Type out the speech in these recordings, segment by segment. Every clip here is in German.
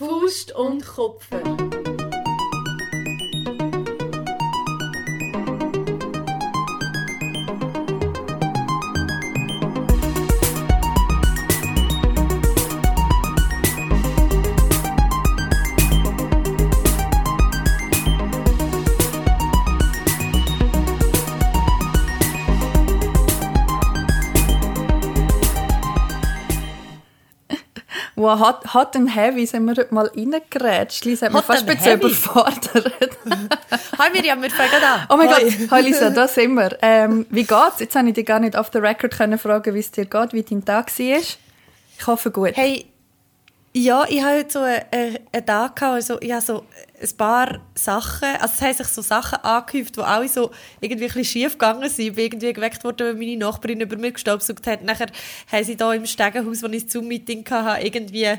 Faust und Kupfer. Wow, hot, hot and heavy sind wir heute mal reingerätscht. Lisa hat mich Hot fast ein bisschen heavy? überfordert. Hi Miriam, wir fangen an. Oh mein. Gott, hi Lisa, da sind wir. Ähm, wie geht's? Jetzt habe ich dich gar nicht auf the record können fragen, wie es dir geht, wie dein Tag war. Ich hoffe gut. Hey, ja, ich habe heute so einen, einen einen Tag gehabt, also ich habe so ein paar Sachen, also es haben sich so Sachen angehäuft, die alle so irgendwie ein bisschen schief gegangen sind. Ich bin irgendwie geweckt worden, weil meine Nachbarin über mir gestaubsaugt hat. Nachher haben sie da im Stegenhaus, wo ich das Zoom-Meeting hatte, irgendwie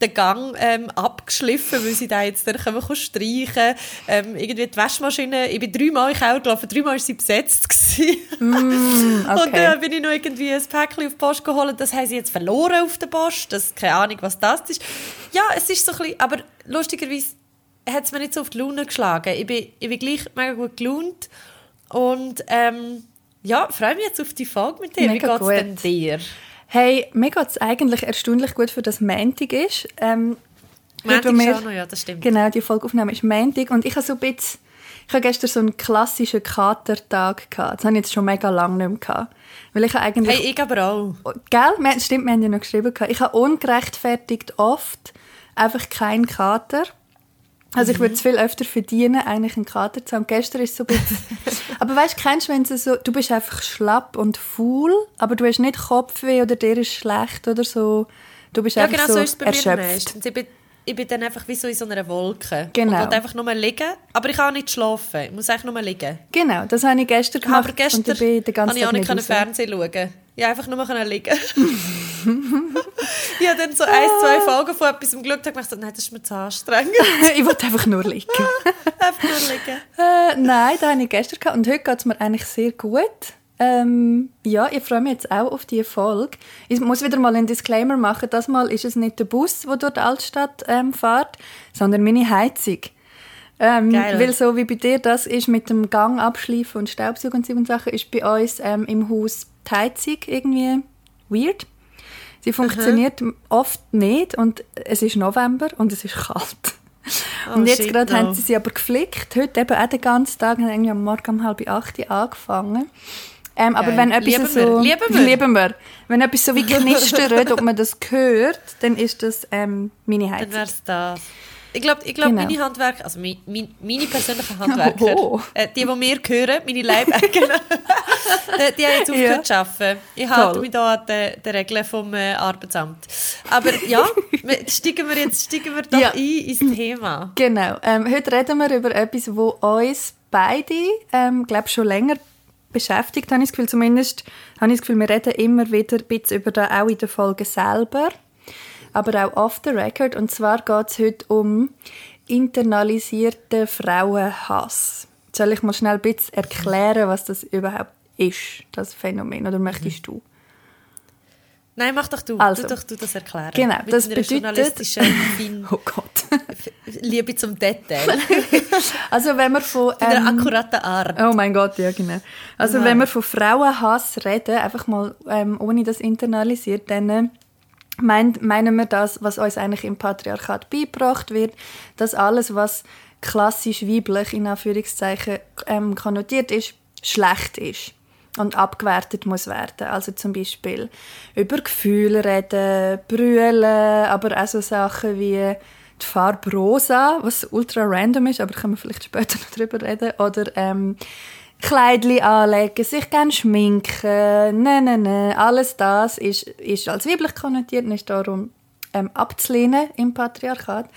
den Gang ähm, abgeschliffen, weil sie da jetzt dann können wir streichen ähm, irgendwie die Waschmaschine, ich bin dreimal in Keller gelaufen, dreimal war sie besetzt. Und okay. dann bin ich noch irgendwie ein Päckchen auf die Post geholt. Das haben sie jetzt verloren auf der Post. Das, keine Ahnung, was das ist. Ja, es ist so ein bisschen, aber lustigerweise hat es mir nicht so auf die Laune geschlagen. Ich bin, ich bin gleich mega gut gelaunt. Und ähm, ja, freue mich jetzt auf die Folge mit dir. Mega Wie geht's gut. denn dir? Hey, mir geht es eigentlich erstaunlich gut, für das Montag ist. Ähm, Montag wir- auch noch, ja, das stimmt. Genau, die Folgeaufnahme ist Montag und ich habe so ein bisschen, ich habe gestern so einen klassischen Katertag gehabt. Das habe ich jetzt schon mega lange nicht mehr gehabt. Weil ich habe eigentlich... Hey, ich aber auch. Gell? Stimmt, wir haben ja noch geschrieben. gehabt. Ich habe ungerechtfertigt oft einfach keinen Kater. Also ich würde es viel öfter verdienen, eigentlich einen Kater zu haben. Gestern ist es so ein bisschen... aber weißt du, kennst du, wenn es so... Du bist einfach schlapp und faul, aber du hast nicht Kopfweh oder dir ist schlecht oder so. Du bist Ja, einfach genau so, so ist es bei mir erschöpft. Ich bin, ich bin dann einfach wie so in so einer Wolke. Genau. Und einfach nur liegen. Aber ich kann auch nicht schlafen. Ich muss einfach nur liegen. Genau, das habe ich gestern gemacht Aber gestern und ich bin den ganzen konnte ich auch nicht. Fernsehen schauen. Ich einfach nur liegen. ich habe dann so ein, zwei Folgen von etwas geschaut und gedacht, nein, das ist mir zu anstrengend. ich wollte einfach nur liegen. einfach nur liegen. Äh, nein, das habe ich gestern gehabt. Und heute geht es mir eigentlich sehr gut. Ähm, ja, ich freue mich jetzt auch auf diese Folge. Ich muss wieder mal einen Disclaimer machen. Das Mal ist es nicht der Bus, der durch die Altstadt ähm, fährt, sondern meine Heizung. Ähm, Geil. weil so wie bei dir das ist mit dem Gang abschleifen und Staubsaugen und so und Sachen, ist bei uns ähm, im Haus die Heizung irgendwie weird. Sie funktioniert oft nicht und es ist November und es ist kalt. und jetzt Oh, gerade no. haben sie sie aber gepflegt. Heute eben auch den ganzen Tag, haben irgendwie am Morgen um halb acht Uhr angefangen. Ähm, aber wenn etwas Lieben wir, so... lieben wir. Lieben wir. Wenn etwas so wie knistert, ob man das hört, dann ist das ähm, meine Dann Heizung. wäre es das. Ich glaube, ich glaub, Genau. meine Handwerker, also mein, mein, meine persönlichen Handwerker, Oh. äh, die, die mir gehören, meine Leibeigenen, die, die haben jetzt aufgehört zu arbeiten. Ich halte mich da an den, den Regeln vom äh, Arbeitsamt. Aber ja, steigen wir jetzt steigen wir doch Ja. ein ins Thema. Genau. Ähm, heute reden wir über etwas, wo uns beide, ähm, glaube schon länger beschäftigt, habe ich das Gefühl. Zumindest habe ich das Gefühl, wir reden immer wieder ein bisschen über das, auch in der Folge selber, aber auch off the record. Und zwar geht es heute um internalisierten Frauenhass. Soll ich mal schnell ein bisschen erklären, was das überhaupt ist, das Phänomen, oder möchtest du? Nein, mach doch du. Also. du doch du das erklären. Genau, Mit das bedeutet- Fin- Oh Gott. Liebe zum Detail. Also wenn wir von... In einer ähm, akkuraten Art. Oh mein Gott, ja genau. Also Ja. wenn wir von Frauenhass reden, einfach mal ähm, ohne das internalisiert, dann äh, meinen wir das, was uns eigentlich im Patriarchat beigebracht wird, dass alles, was klassisch weiblich in Anführungszeichen ähm, konnotiert ist, schlecht ist und abgewertet muss werden. Also zum Beispiel über Gefühle reden, brüllen, aber auch so Sachen wie die Farbe rosa, was ultra random ist, aber können wir vielleicht später noch drüber reden. Oder ähm, Kleidli anlegen, sich gerne schminken, ne, ne, ne. Alles das ist, ist als weiblich konnotiert und ist darum ähm, abzulehnen im Patriarchat.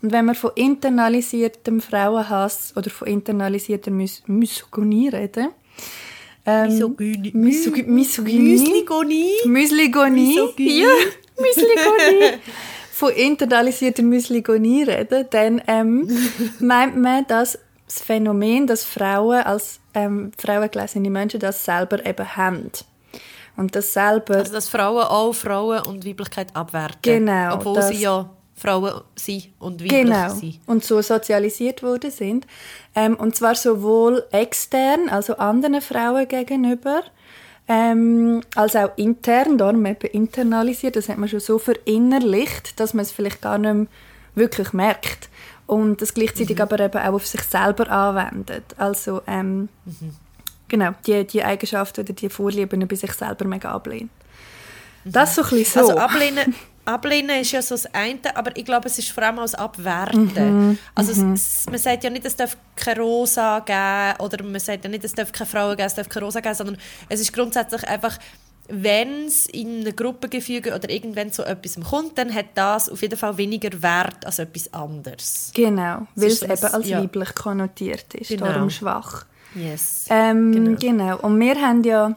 Und wenn wir von internalisiertem Frauenhass oder von internalisierter Mis Misogynie reden, ähm, Misogynie. Misog Misogynie. Müsligonie. Misogynie. Misogynie. Ja, Misogynie. Von internalisierter Misogynie reden, dann ähm, meint man, dass das Phänomen, dass Frauen als ähm, frauengelesene Menschen das selber eben haben. Und das selber... Also, dass Frauen auch Frauen und Weiblichkeit abwerten. Genau, Obwohl das- sie ja Frauen sind und weiblich Genau. sind. Und so sozialisiert worden sind. Ähm, und zwar sowohl extern, also anderen Frauen gegenüber, ähm, als auch intern, darum eben internalisiert. Das hat man schon so verinnerlicht, dass man es vielleicht gar nicht mehr wirklich merkt. Und das gleichzeitig aber eben auch auf sich selber anwendet. Also, ähm, genau, die, die Eigenschaften oder die Vorlieben bei sich selber mega ablehnt. Das ist so ein bisschen so. Also ablehnen, ablehnen ist ja so das eine, aber ich glaube, es ist vor allem als Abwerten. Mhm, Also es, es, man sagt ja nicht, es darf keine Rosa geben oder man sagt ja nicht, es darf keine Frauen geben, es darf keine Rosa geben, sondern es ist grundsätzlich einfach, wenn es in einem Gruppengefüge oder irgendwann zu etwas kommt, dann hat das auf jeden Fall weniger Wert als etwas anderes. Genau, weil es so eben als ja. weiblich konnotiert ist, Genau. darum schwach. Yes. Ähm, Genau. genau. Und wir haben ja,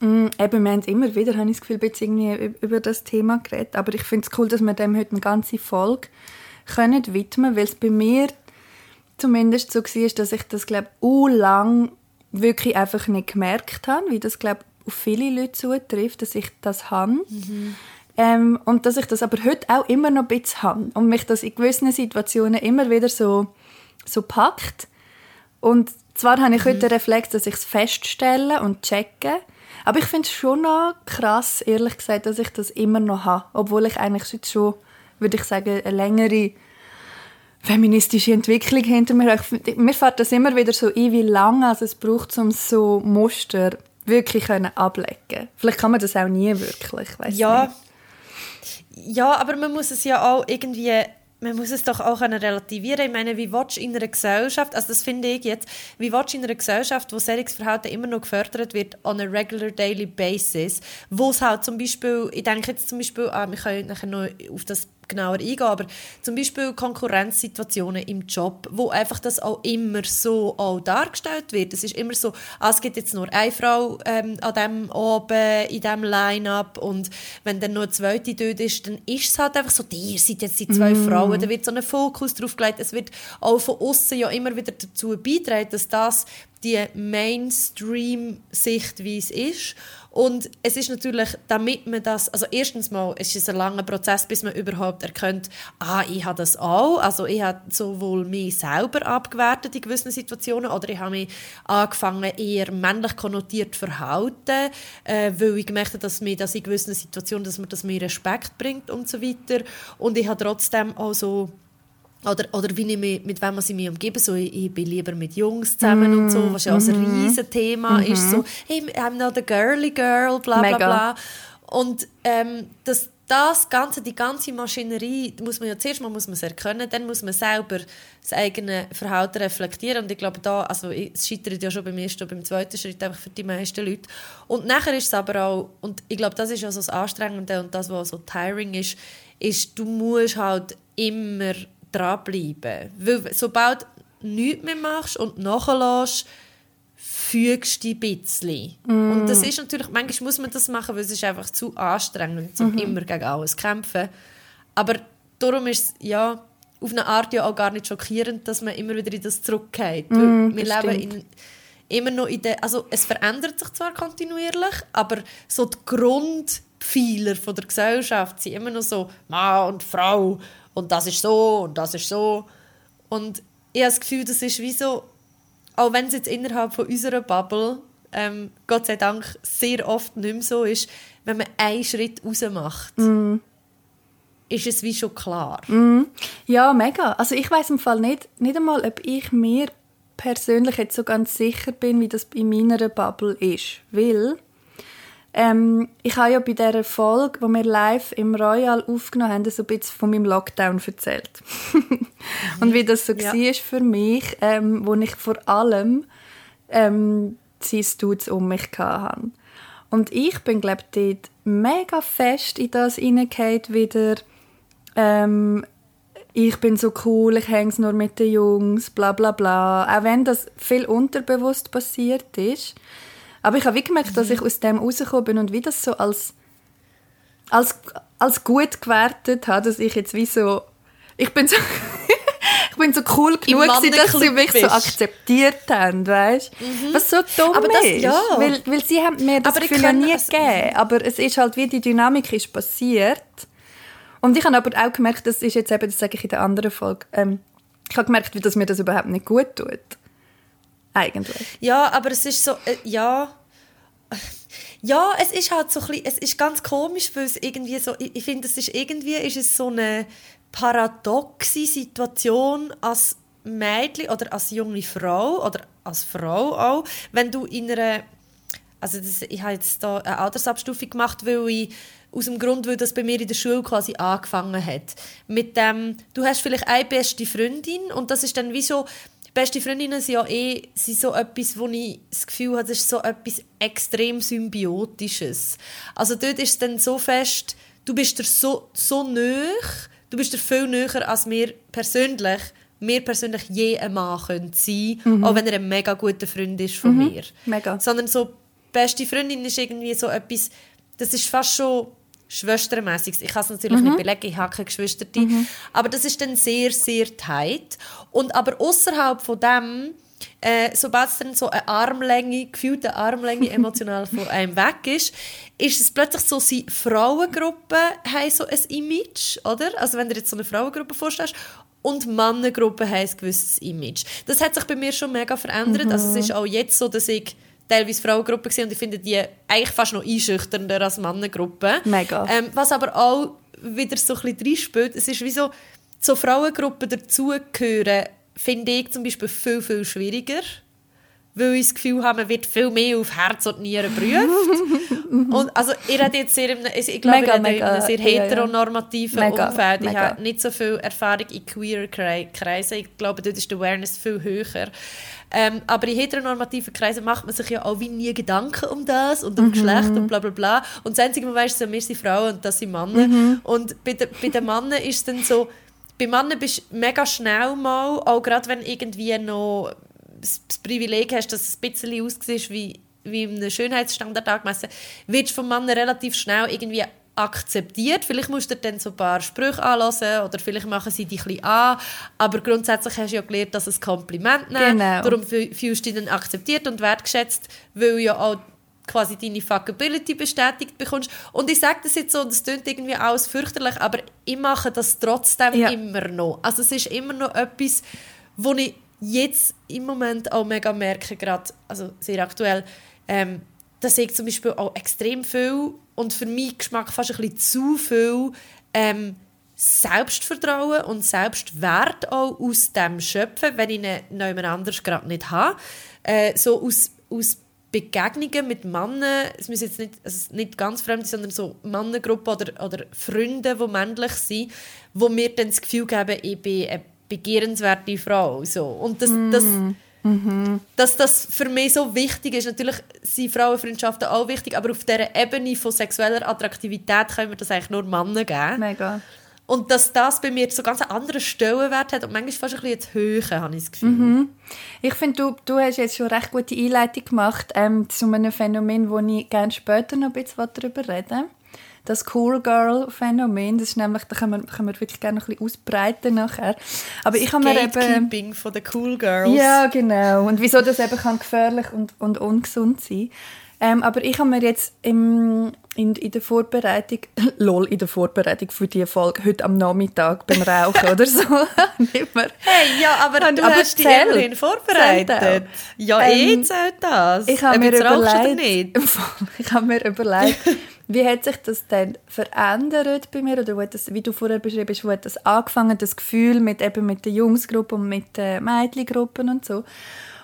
mh, eben, wir haben immer wieder, habe ich das Gefühl, irgendwie üb- über das Thema geredet. Aber ich finde es cool, dass wir dem heute eine ganze Folge können widmen, weil es bei mir zumindest so war, dass ich das, glaube ich, lang wirklich einfach nicht gemerkt habe, wie das, glaube auf viele Leute zutrifft, dass ich das habe. Ähm, und dass ich das aber heute auch immer noch ein bisschen habe. Und mich das in gewissen Situationen immer wieder so, so packt. Und zwar habe ich heute den Reflex, dass ich es feststelle und checke. Aber ich finde es schon noch krass, ehrlich gesagt, dass ich das immer noch habe. Obwohl ich eigentlich jetzt schon, würde ich sagen, eine längere feministische Entwicklung hinter mir habe. Ich Mir fällt das immer wieder so ein, wie lange also es braucht, um so Muster wirklich können ablecken Vielleicht kann man das auch nie wirklich, Ja, nicht. ja, aber man muss es ja auch irgendwie, man muss es doch auch relativieren. Ich meine, wie willst du in einer Gesellschaft, also das finde ich jetzt, wie willst du in einer Gesellschaft, wo solches Verhalten immer noch gefördert wird, on a regular daily basis, wo es halt zum Beispiel, ich denke jetzt zum Beispiel, ah, wir können nachher noch auf das genauer eingehen, aber zum Beispiel Konkurrenzsituationen im Job, wo einfach das auch immer so auch dargestellt wird. Es ist immer so, ah, es gibt jetzt nur eine Frau ähm, an dem oben in diesem Line-Up und wenn dann noch eine zweite dort ist, dann ist es halt einfach so, ihr seid jetzt die zwei Frauen, da wird so ein Fokus drauf gelegt. Es wird auch von außen ja immer wieder dazu beitragen, dass das die Mainstream-Sichtweise ist. Und es ist natürlich, damit man das, also erstens mal, es ist ein langer Prozess, bis man überhaupt erkennt, ah, ich habe das auch, also ich habe sowohl mich selber abgewertet in gewissen Situationen oder ich habe mich angefangen, eher männlich konnotiert zu verhalten, äh, weil ich habe, dass mir das in gewissen Situationen, dass mir das mir Respekt bringt und so weiter. Und ich habe trotzdem auch so oder, oder wie ich mich, mit wem ich mich umgebe. So, ich, ich bin lieber mit Jungs zusammen und so, was ja auch ein riesen Thema ist. So, hey, I'm not a girly girl, bla bla Mega. bla. Und ähm, das, das Ganze, die ganze Maschinerie, muss man ja zuerst mal muss man erkennen, dann muss man selber das eigene Verhalten reflektieren. Und ich glaube, da, also es scheitert ja schon beim ersten und beim zweiten Schritt einfach für die meisten Leute. Und nachher ist es aber auch, und ich glaube, das ist ja so das Anstrengende und das, was so tiring ist, ist, du musst halt immer dranbleiben. Weil sobald du nichts mehr machst und nachlässt, fügst du ein bisschen. Und das ist natürlich, manchmal muss man das machen, weil es ist einfach zu anstrengend, um immer gegen alles zu kämpfen. Aber darum ist es, ja, auf eine Art ja auch gar nicht schockierend, dass man immer wieder in das zurückgeht. Weil wir leben in, immer noch in der, also es verändert sich zwar kontinuierlich, aber so die Grundpfeiler von der Gesellschaft sind immer noch so Mann und Frau und das ist so und das ist so. Und ich habe das Gefühl, das ist wie so, auch wenn es jetzt innerhalb von unserer Bubble, ähm, Gott sei Dank, sehr oft nicht mehr so ist, wenn man einen Schritt raus macht, ist es wie schon klar. Ja, mega. Also ich weiß im Fall nicht, nicht einmal, ob ich mir persönlich jetzt so ganz sicher bin, wie das in meiner Bubble ist. Weil ähm, ich habe ja bei dieser Folge, die wir live im Royal aufgenommen haben, so ein bisschen von meinem Lockdown erzählt. Und wie das so Ja. war für mich, ähm, wo ich vor allem ähm, sie Dudes um mich hatte. Und ich bin, glaube ich, dort mega fest in das hineingehauen wieder, ähm, ich bin so cool, ich hänge nur mit den Jungs, bla bla bla. Auch wenn das viel unterbewusst passiert ist. Aber ich habe gemerkt, dass ich aus dem rausgekommen bin und wie das so als, als, als gut gewertet habe, dass ich jetzt wie so... Ich bin so... ich bin so cool genug, gewesen, dass sie mich so bist. akzeptiert haben, weißt? Was so dumm Aber das- ist. ja. Weil, weil sie haben mir das Aber Gefühl kann- nie also- gegeben. Aber es ist halt wie die Dynamik ist passiert. Und ich habe aber auch gemerkt, das ist jetzt eben, das sage ich in der anderen Folge, ähm, ich habe gemerkt, dass mir das überhaupt nicht gut tut. Eigentlich. Ja, aber es ist so, äh, ja... Ja, es ist halt so ein bisschen, es ist ganz komisch, weil es irgendwie so, ich, ich finde, es ist irgendwie ist es so eine paradoxe Situation als Mädchen oder als junge Frau oder als Frau auch, wenn du in einer also das, ich habe jetzt da eine Altersabstufung gemacht, weil ich aus dem Grund, weil das bei mir in der Schule quasi angefangen hat. Mit dem, du hast vielleicht eine beste Freundin und das ist dann wie so, beste Freundinnen sind ja eh sind so etwas, wo ich das Gefühl habe, das ist so etwas extrem Symbiotisches. Also dort ist es dann so fest, du bist dir so, so nahe, du bist dir viel näher als mir persönlich, mir persönlich je ein Mann sein können, auch wenn er ein mega guter Freund ist von mir. Mega. Sondern so, beste Freundin ist irgendwie so etwas, das ist fast schon schwestermäßig. Ich kann es natürlich nicht belegen, ich habe keine Geschwister. Aber das ist dann sehr, sehr tight. Und aber außerhalb von dem, äh, sobald es dann so eine Armlänge, gefühlte Armlänge emotional von einem weg ist, ist es plötzlich so, sie Frauengruppen haben so ein Image, oder? Also wenn du dir jetzt so eine Frauengruppe vorstellst, und Mannengruppen haben ein gewisses Image. Das hat sich bei mir schon mega verändert. Also es ist auch jetzt so, dass ich teilweise Frauengruppen gesehen und ich finde die eigentlich fast noch einschüchternder als Mannengruppen. Mega. Ähm, was aber auch wieder so ein bisschen reinspielt, es ist wie so, so Frauengruppen dazugehören, finde ich zum Beispiel viel, viel schwieriger. Weil ich das Gefühl habe, man wird viel mehr auf Herz und Nieren geprüft. und also, ihr habt jetzt sehr, ich glaube, Mega, ihr habt in mega, einem sehr ja, ja. heteronormativen Mega, Umfeld. Ich mega. habe nicht so viel Erfahrung in queer Kre- Kreisen. Ich glaube, dort ist die Awareness viel höher. Ähm, aber in heteronormativen Kreisen macht man sich ja auch wie nie Gedanken um das und um Geschlecht und bla bla bla. Und das Einzige, was man weiss, ist, so, wir sind Frauen und das sind Männer. Und bei, den- bei den Männern ist es dann so, bei Männern bist du mega schnell mal, auch gerade wenn irgendwie noch das Privileg hast, dass es ein bisschen aussieht wie, wie in einem Schönheitsstandard angemessen, wirst du vom Mann relativ schnell irgendwie akzeptiert. Vielleicht musst du dann so ein paar Sprüche anhören oder vielleicht machen sie dich ein bisschen an, aber grundsätzlich hast du ja gelernt, dass es Kompliment nehmen. Genau. Darum fühl- fühlst du dich dann akzeptiert und wertgeschätzt, weil ja auch quasi deine Fuckability bestätigt bekommst. Und ich sage das jetzt so, das klingt irgendwie alles fürchterlich, aber ich mache das trotzdem Ja. immer noch. Also es ist immer noch etwas, wo ich jetzt im Moment auch mega merke, gerade, also sehr aktuell, ähm, dass ich zum Beispiel auch extrem viel und für meinen Geschmack fast ein bisschen zu viel ähm, Selbstvertrauen und Selbstwert auch aus dem schöpfen, wenn ich ihn jemand anders gerade nicht habe. Äh, so aus, aus Begegnungen mit Männern, es müssen jetzt nicht, also nicht ganz fremd sondern so Mannengruppen oder, oder Freunde, die männlich sind, wo mir dann das Gefühl geben, ich bin eine begehrenswerte Frau. So. Und das, das, dass das für mich so wichtig ist. Natürlich sind Frauenfreundschaften auch wichtig, aber auf dieser Ebene von sexueller Attraktivität können wir das eigentlich nur Männer geben. Mega. Und dass das bei mir so ganz einen anderen Stellenwert hat und manchmal fast ein bisschen zu habe ich das Gefühl. Ich finde, du, du hast jetzt schon eine recht gute Einleitung gemacht ähm, zu einem Phänomen, wo ich gerne später noch ein bisschen darüber reden Das Cool Girl Phänomen, das ist nämlich, da können wir, können wir wirklich gerne noch ein bisschen ausbreiten nachher. Aber ich habe mir eben... Von den Cool Girls. Ja, genau. Und wieso das eben kann gefährlich und, und ungesund sein ähm, Aber ich habe mir jetzt im, in, in der Vorbereitung, lol, in der Vorbereitung für diese Folge, heute am Nachmittag beim Rauchen oder so, nicht mehr. Hey, ja, aber Und du aber hast dich immerhin Zählt vorbereitet. Ja, Ähm, eh zählt das. Ich habe mir überlegt, nicht. ich habe mir überlegt, wie hat sich das denn verändert bei mir oder das, wie du vorher beschrieben hast, wo hat das angefangen, das Gefühl mit eben mit der Jungsgruppe und mit den Mädchengruppen und so.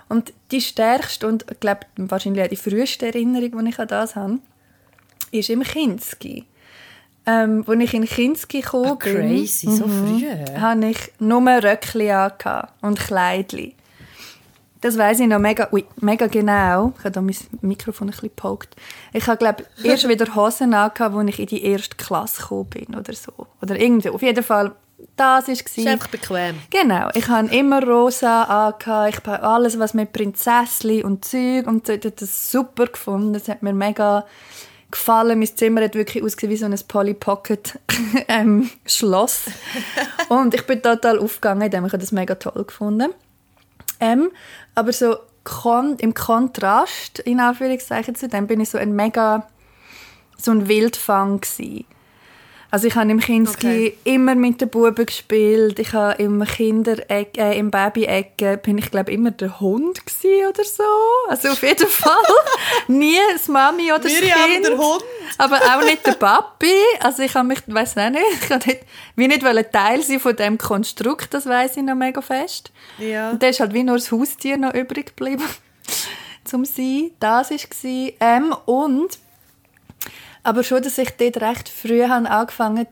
Und die stärkste und ich glaube wahrscheinlich auch die früheste Erinnerung, die ich an das habe, ist im Kinski. Ähm, als ich in Kinski gekommen Ah, bin, crazy, so früh. hatte ich nur angehabt und Kleidli. Das weiß ich noch mega, ui, mega genau. Ich habe da mein Mikrofon ein bisschen gepaukt. Ich habe, glaube erst wieder Hosen angehabt, als ich in die erste Klasse gekommen bin oder so. Oder irgendwie. Auf jeden Fall, das war Ist einfach bequem. Genau, ich habe immer rosa angehabt. Ich habe alles, was mit Prinzessli und Zeug und so, ich habe das super gefunden. Das hat mir mega gefallen. Mein Zimmer hat wirklich ausgesehen wie so ein Polly Pocket ähm, Schloss. und ich bin total aufgegangen, in dem ich habe das mega toll gefunden. Ähm, aber so kon im Kontrast, in Anführungszeichen zu dem, bin ich so ein mega so ein Wildfang gsi. Also ich habe im Kinski Okay. immer mit den Buben gespielt. Ich habe im Kindereck, äh, im Baby-Ecke bin ich glaube immer der Hund gsi oder so. Also auf jeden Fall nie das Mami oder das Miriam, Kind. der Hund. Aber auch nicht der Papi. Also ich habe mich, weiß nicht, ich habe nicht, wie nicht wollen Teil sein von dem Konstrukt, das weiß ich noch mega fest. Ja. Und da ist halt wie nur das Haustier noch übrig geblieben zum sein. Das war es. Ähm, und aber schon, dass ich dort recht früh habe angefangen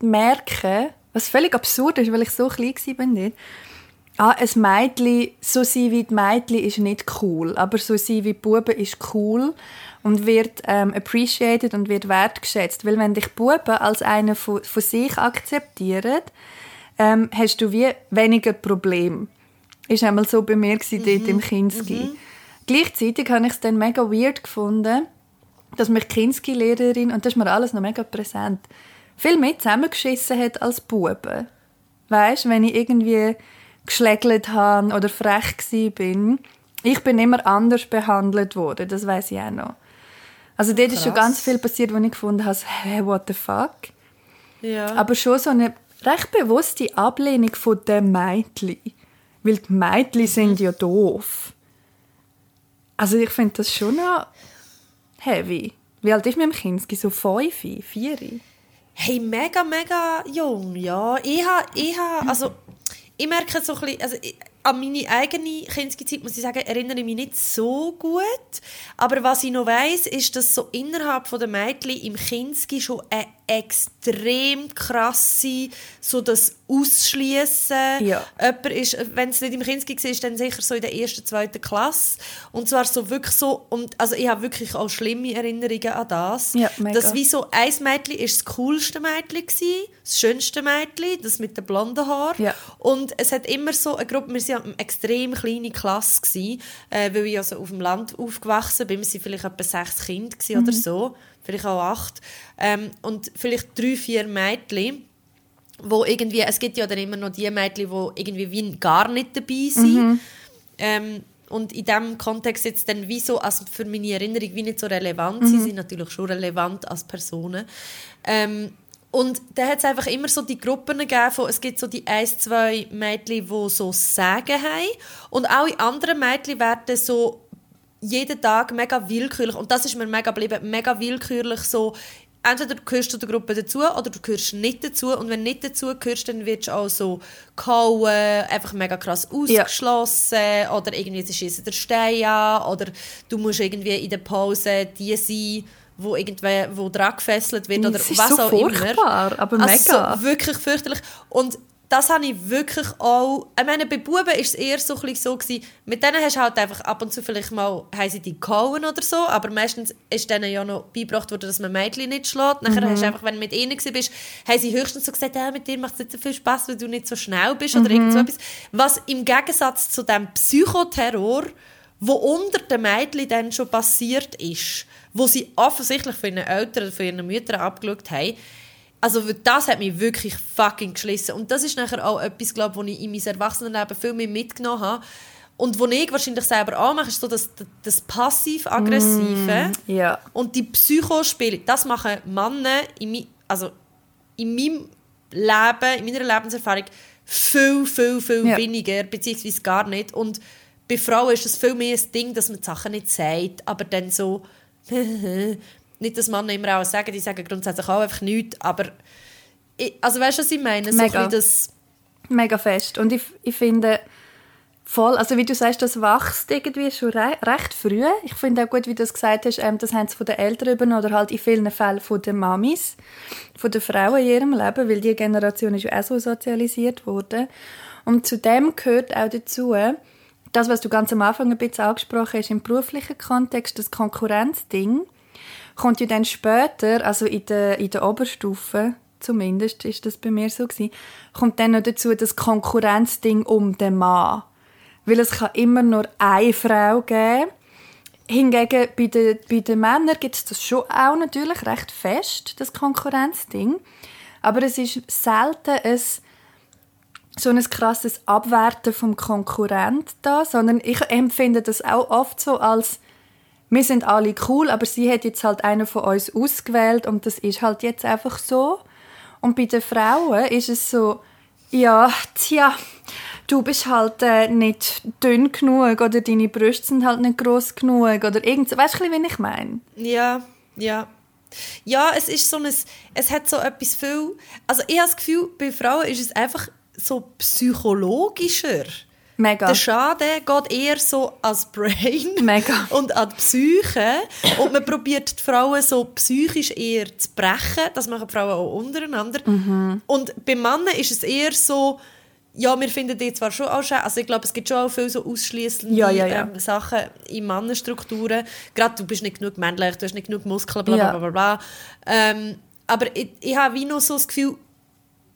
zu merken, was völlig absurd ist, weil ich so klein war nicht. Ah, ein Mädchen, so sein wie die Mädchen ist nicht cool, aber so sein wie die Buben ist cool und wird ähm, appreciated und wird wertgeschätzt. Weil wenn dich Buben als einen von, von sich akzeptieren, ähm, hast du wie weniger Probleme. Ist einmal so bei mir gewesen, dort im Kinski. Gleichzeitig habe ich es dann mega weird gefunden, dass mich Kinski-Lehrerin, und das ist mir alles noch mega präsent, viel mehr zusammengeschissen hat als Buben. Weißt, wenn ich irgendwie geschlägelt habe oder frech bin, ich bin immer anders behandelt worden, das weiß ich auch noch. Also dort ist schon Krass. ganz viel passiert, wo ich gefunden habe, hey, what the fuck? Ja. Aber schon so eine recht bewusste Ablehnung von den Mädchen. Weil die Mädchen sind ja doof. Also ich finde das schon noch heavy. Wie alt ist im Kinski? So fünf, vier? Hey, mega, mega jung, ja. Ich habe, ich habe, also, ich merke so ein bisschen, also, ich, an meine eigene Kinski-Zeit, muss ich sagen, erinnere ich mich nicht so gut. Aber was ich noch weiss, ist, dass so innerhalb der Mädchen im Kinski schon eine extrem krasse, so das Ausschliessen. Ja. Jemand ist, wenn es nicht im Kinski war, dann sicher so in der ersten, zweiten Klasse. Und zwar so wirklich so, und, also ich habe wirklich auch schlimme Erinnerungen an das. Ja, mega. Dass wie so ein Mädchen ist das coolste Mädchen gsi, das schönste Mädchen, das mit den blonden Haaren. Ja. Und es hat immer so eine Gruppe, wir waren eine extrem kleine Klasse gsi, äh, weil ich also auf dem Land aufgewachsen bin. Wir waren vielleicht etwa sechs Kinder Mhm. oder so, vielleicht auch acht. Ähm, und vielleicht drei, vier Mädchen wo irgendwie, es gibt ja dann immer noch die Mädchen, die irgendwie wie gar nicht dabei sind. Ähm, und in diesem Kontext jetzt dann wie so, also für meine Erinnerung wie nicht so relevant, sie sind natürlich schon relevant als Personen. Ähm, und da hat es einfach immer so die Gruppen gegeben, von, es gibt so die ein, zwei Mädchen, die so Sagen haben und alle anderen Mädchen werden so jeden Tag mega willkürlich, und das ist mir mega geblieben, mega willkürlich so, entweder du gehörst zu der Gruppe dazu oder du gehörst nicht dazu und wenn du nicht dazu gehörst, dann wirst du auch so gehauen, einfach mega krass ausgeschlossen oder irgendwie schießen der Stein an oder du musst irgendwie in der Pause die sein, wo irgendwie wo dran gefesselt wird oder was so auch furchtbar, immer. aber Also mega. so wirklich fürchterlich. Und das habe ich wirklich auch, ich meine, bei Buben war es eher so, so gewesen, mit denen hast du halt einfach ab und zu vielleicht mal, haben sie die gehauen oder so, aber meistens ist denen ja noch beigebracht worden, dass man Mädchen nicht schlägt. Nachher Mhm. hast du einfach, wenn du mit ihnen bist, haben sie höchstens so gesagt, ja, mit dir macht es nicht so viel Spaß, weil du nicht so schnell bist oder irgend so Mhm. etwas. Was im Gegensatz zu dem Psychoterror, wo unter den Mädchen dann schon passiert ist, wo sie offensichtlich von ihren Eltern oder von ihren Müttern abgeschaut haben, also das hat mich wirklich fucking geschlissen. Und das ist nachher auch etwas, glaube ich, was ich in meinem Erwachsenenleben viel mehr mitgenommen habe. Und wo ich wahrscheinlich selber auch mache, ist so das, das passiv-aggressive Ja. und die Psychospiele. Das machen Männer in, also in meinem Leben, in meiner Lebenserfahrung viel, viel, viel Ja. weniger, beziehungsweise gar nicht. Und bei Frauen ist es viel mehr ein Ding, dass man die Sachen nicht sagt, aber dann so nicht, dass Männer immer auch sagen, die sagen grundsätzlich auch einfach nichts, aber ich, also weißt du, was ich meine? So Mega. das, Mega fest. Und ich, ich finde voll, also wie du sagst, das wächst irgendwie schon re recht früh. Ich finde auch gut, wie du es gesagt hast, ähm, das haben sie von den Eltern übernommen oder halt in vielen Fällen von den Mamis, von den Frauen in ihrem Leben, weil die Generation ist ja auch so sozialisiert worden. Und zu dem gehört auch dazu, das, was du ganz am Anfang ein bisschen angesprochen hast, im beruflichen Kontext, das Konkurrenzding, kommt ja dann später, also in der, in der Oberstufe, zumindest ist das bei mir so gewesen, kommt dann noch dazu das Konkurrenzding um den Mann. Weil es kann immer nur eine Frau geben. Hingegen bei den, bei den Männern gibt es das schon auch natürlich recht fest, das Konkurrenzding. Aber es ist selten ein, so ein krasses Abwerten vom Konkurrent da, sondern ich empfinde das auch oft so als wir sind alle cool, aber sie hat jetzt halt einen von uns ausgewählt und das ist halt jetzt einfach so. Und bei den Frauen ist es so, ja, tja, du bist halt äh, nicht dünn genug oder deine Brüste sind halt nicht groß genug oder irgend so. Weißt du, wie ich meine? Ja, ja. Ja, es ist so ein, es hat so etwas viel, also ich habe das Gefühl, bei Frauen ist es einfach so psychologischer. Mega. Der Schaden geht eher so ans Brain Mega. und an die Psyche. Und man probiert die Frauen so psychisch eher zu brechen. Das machen die Frauen auch untereinander. Mhm. Und bei Männern ist es eher so, ja, wir finden die zwar schon auch schön, also ich glaube, es gibt schon auch viele so ausschließende Ja, ja, ja. Ähm, Sachen in Mannenstrukturen. Gerade du bist nicht genug männlich, du hast nicht genug Muskeln, bla bla bla bla. Ähm, aber ich, ich habe wie noch so das Gefühl,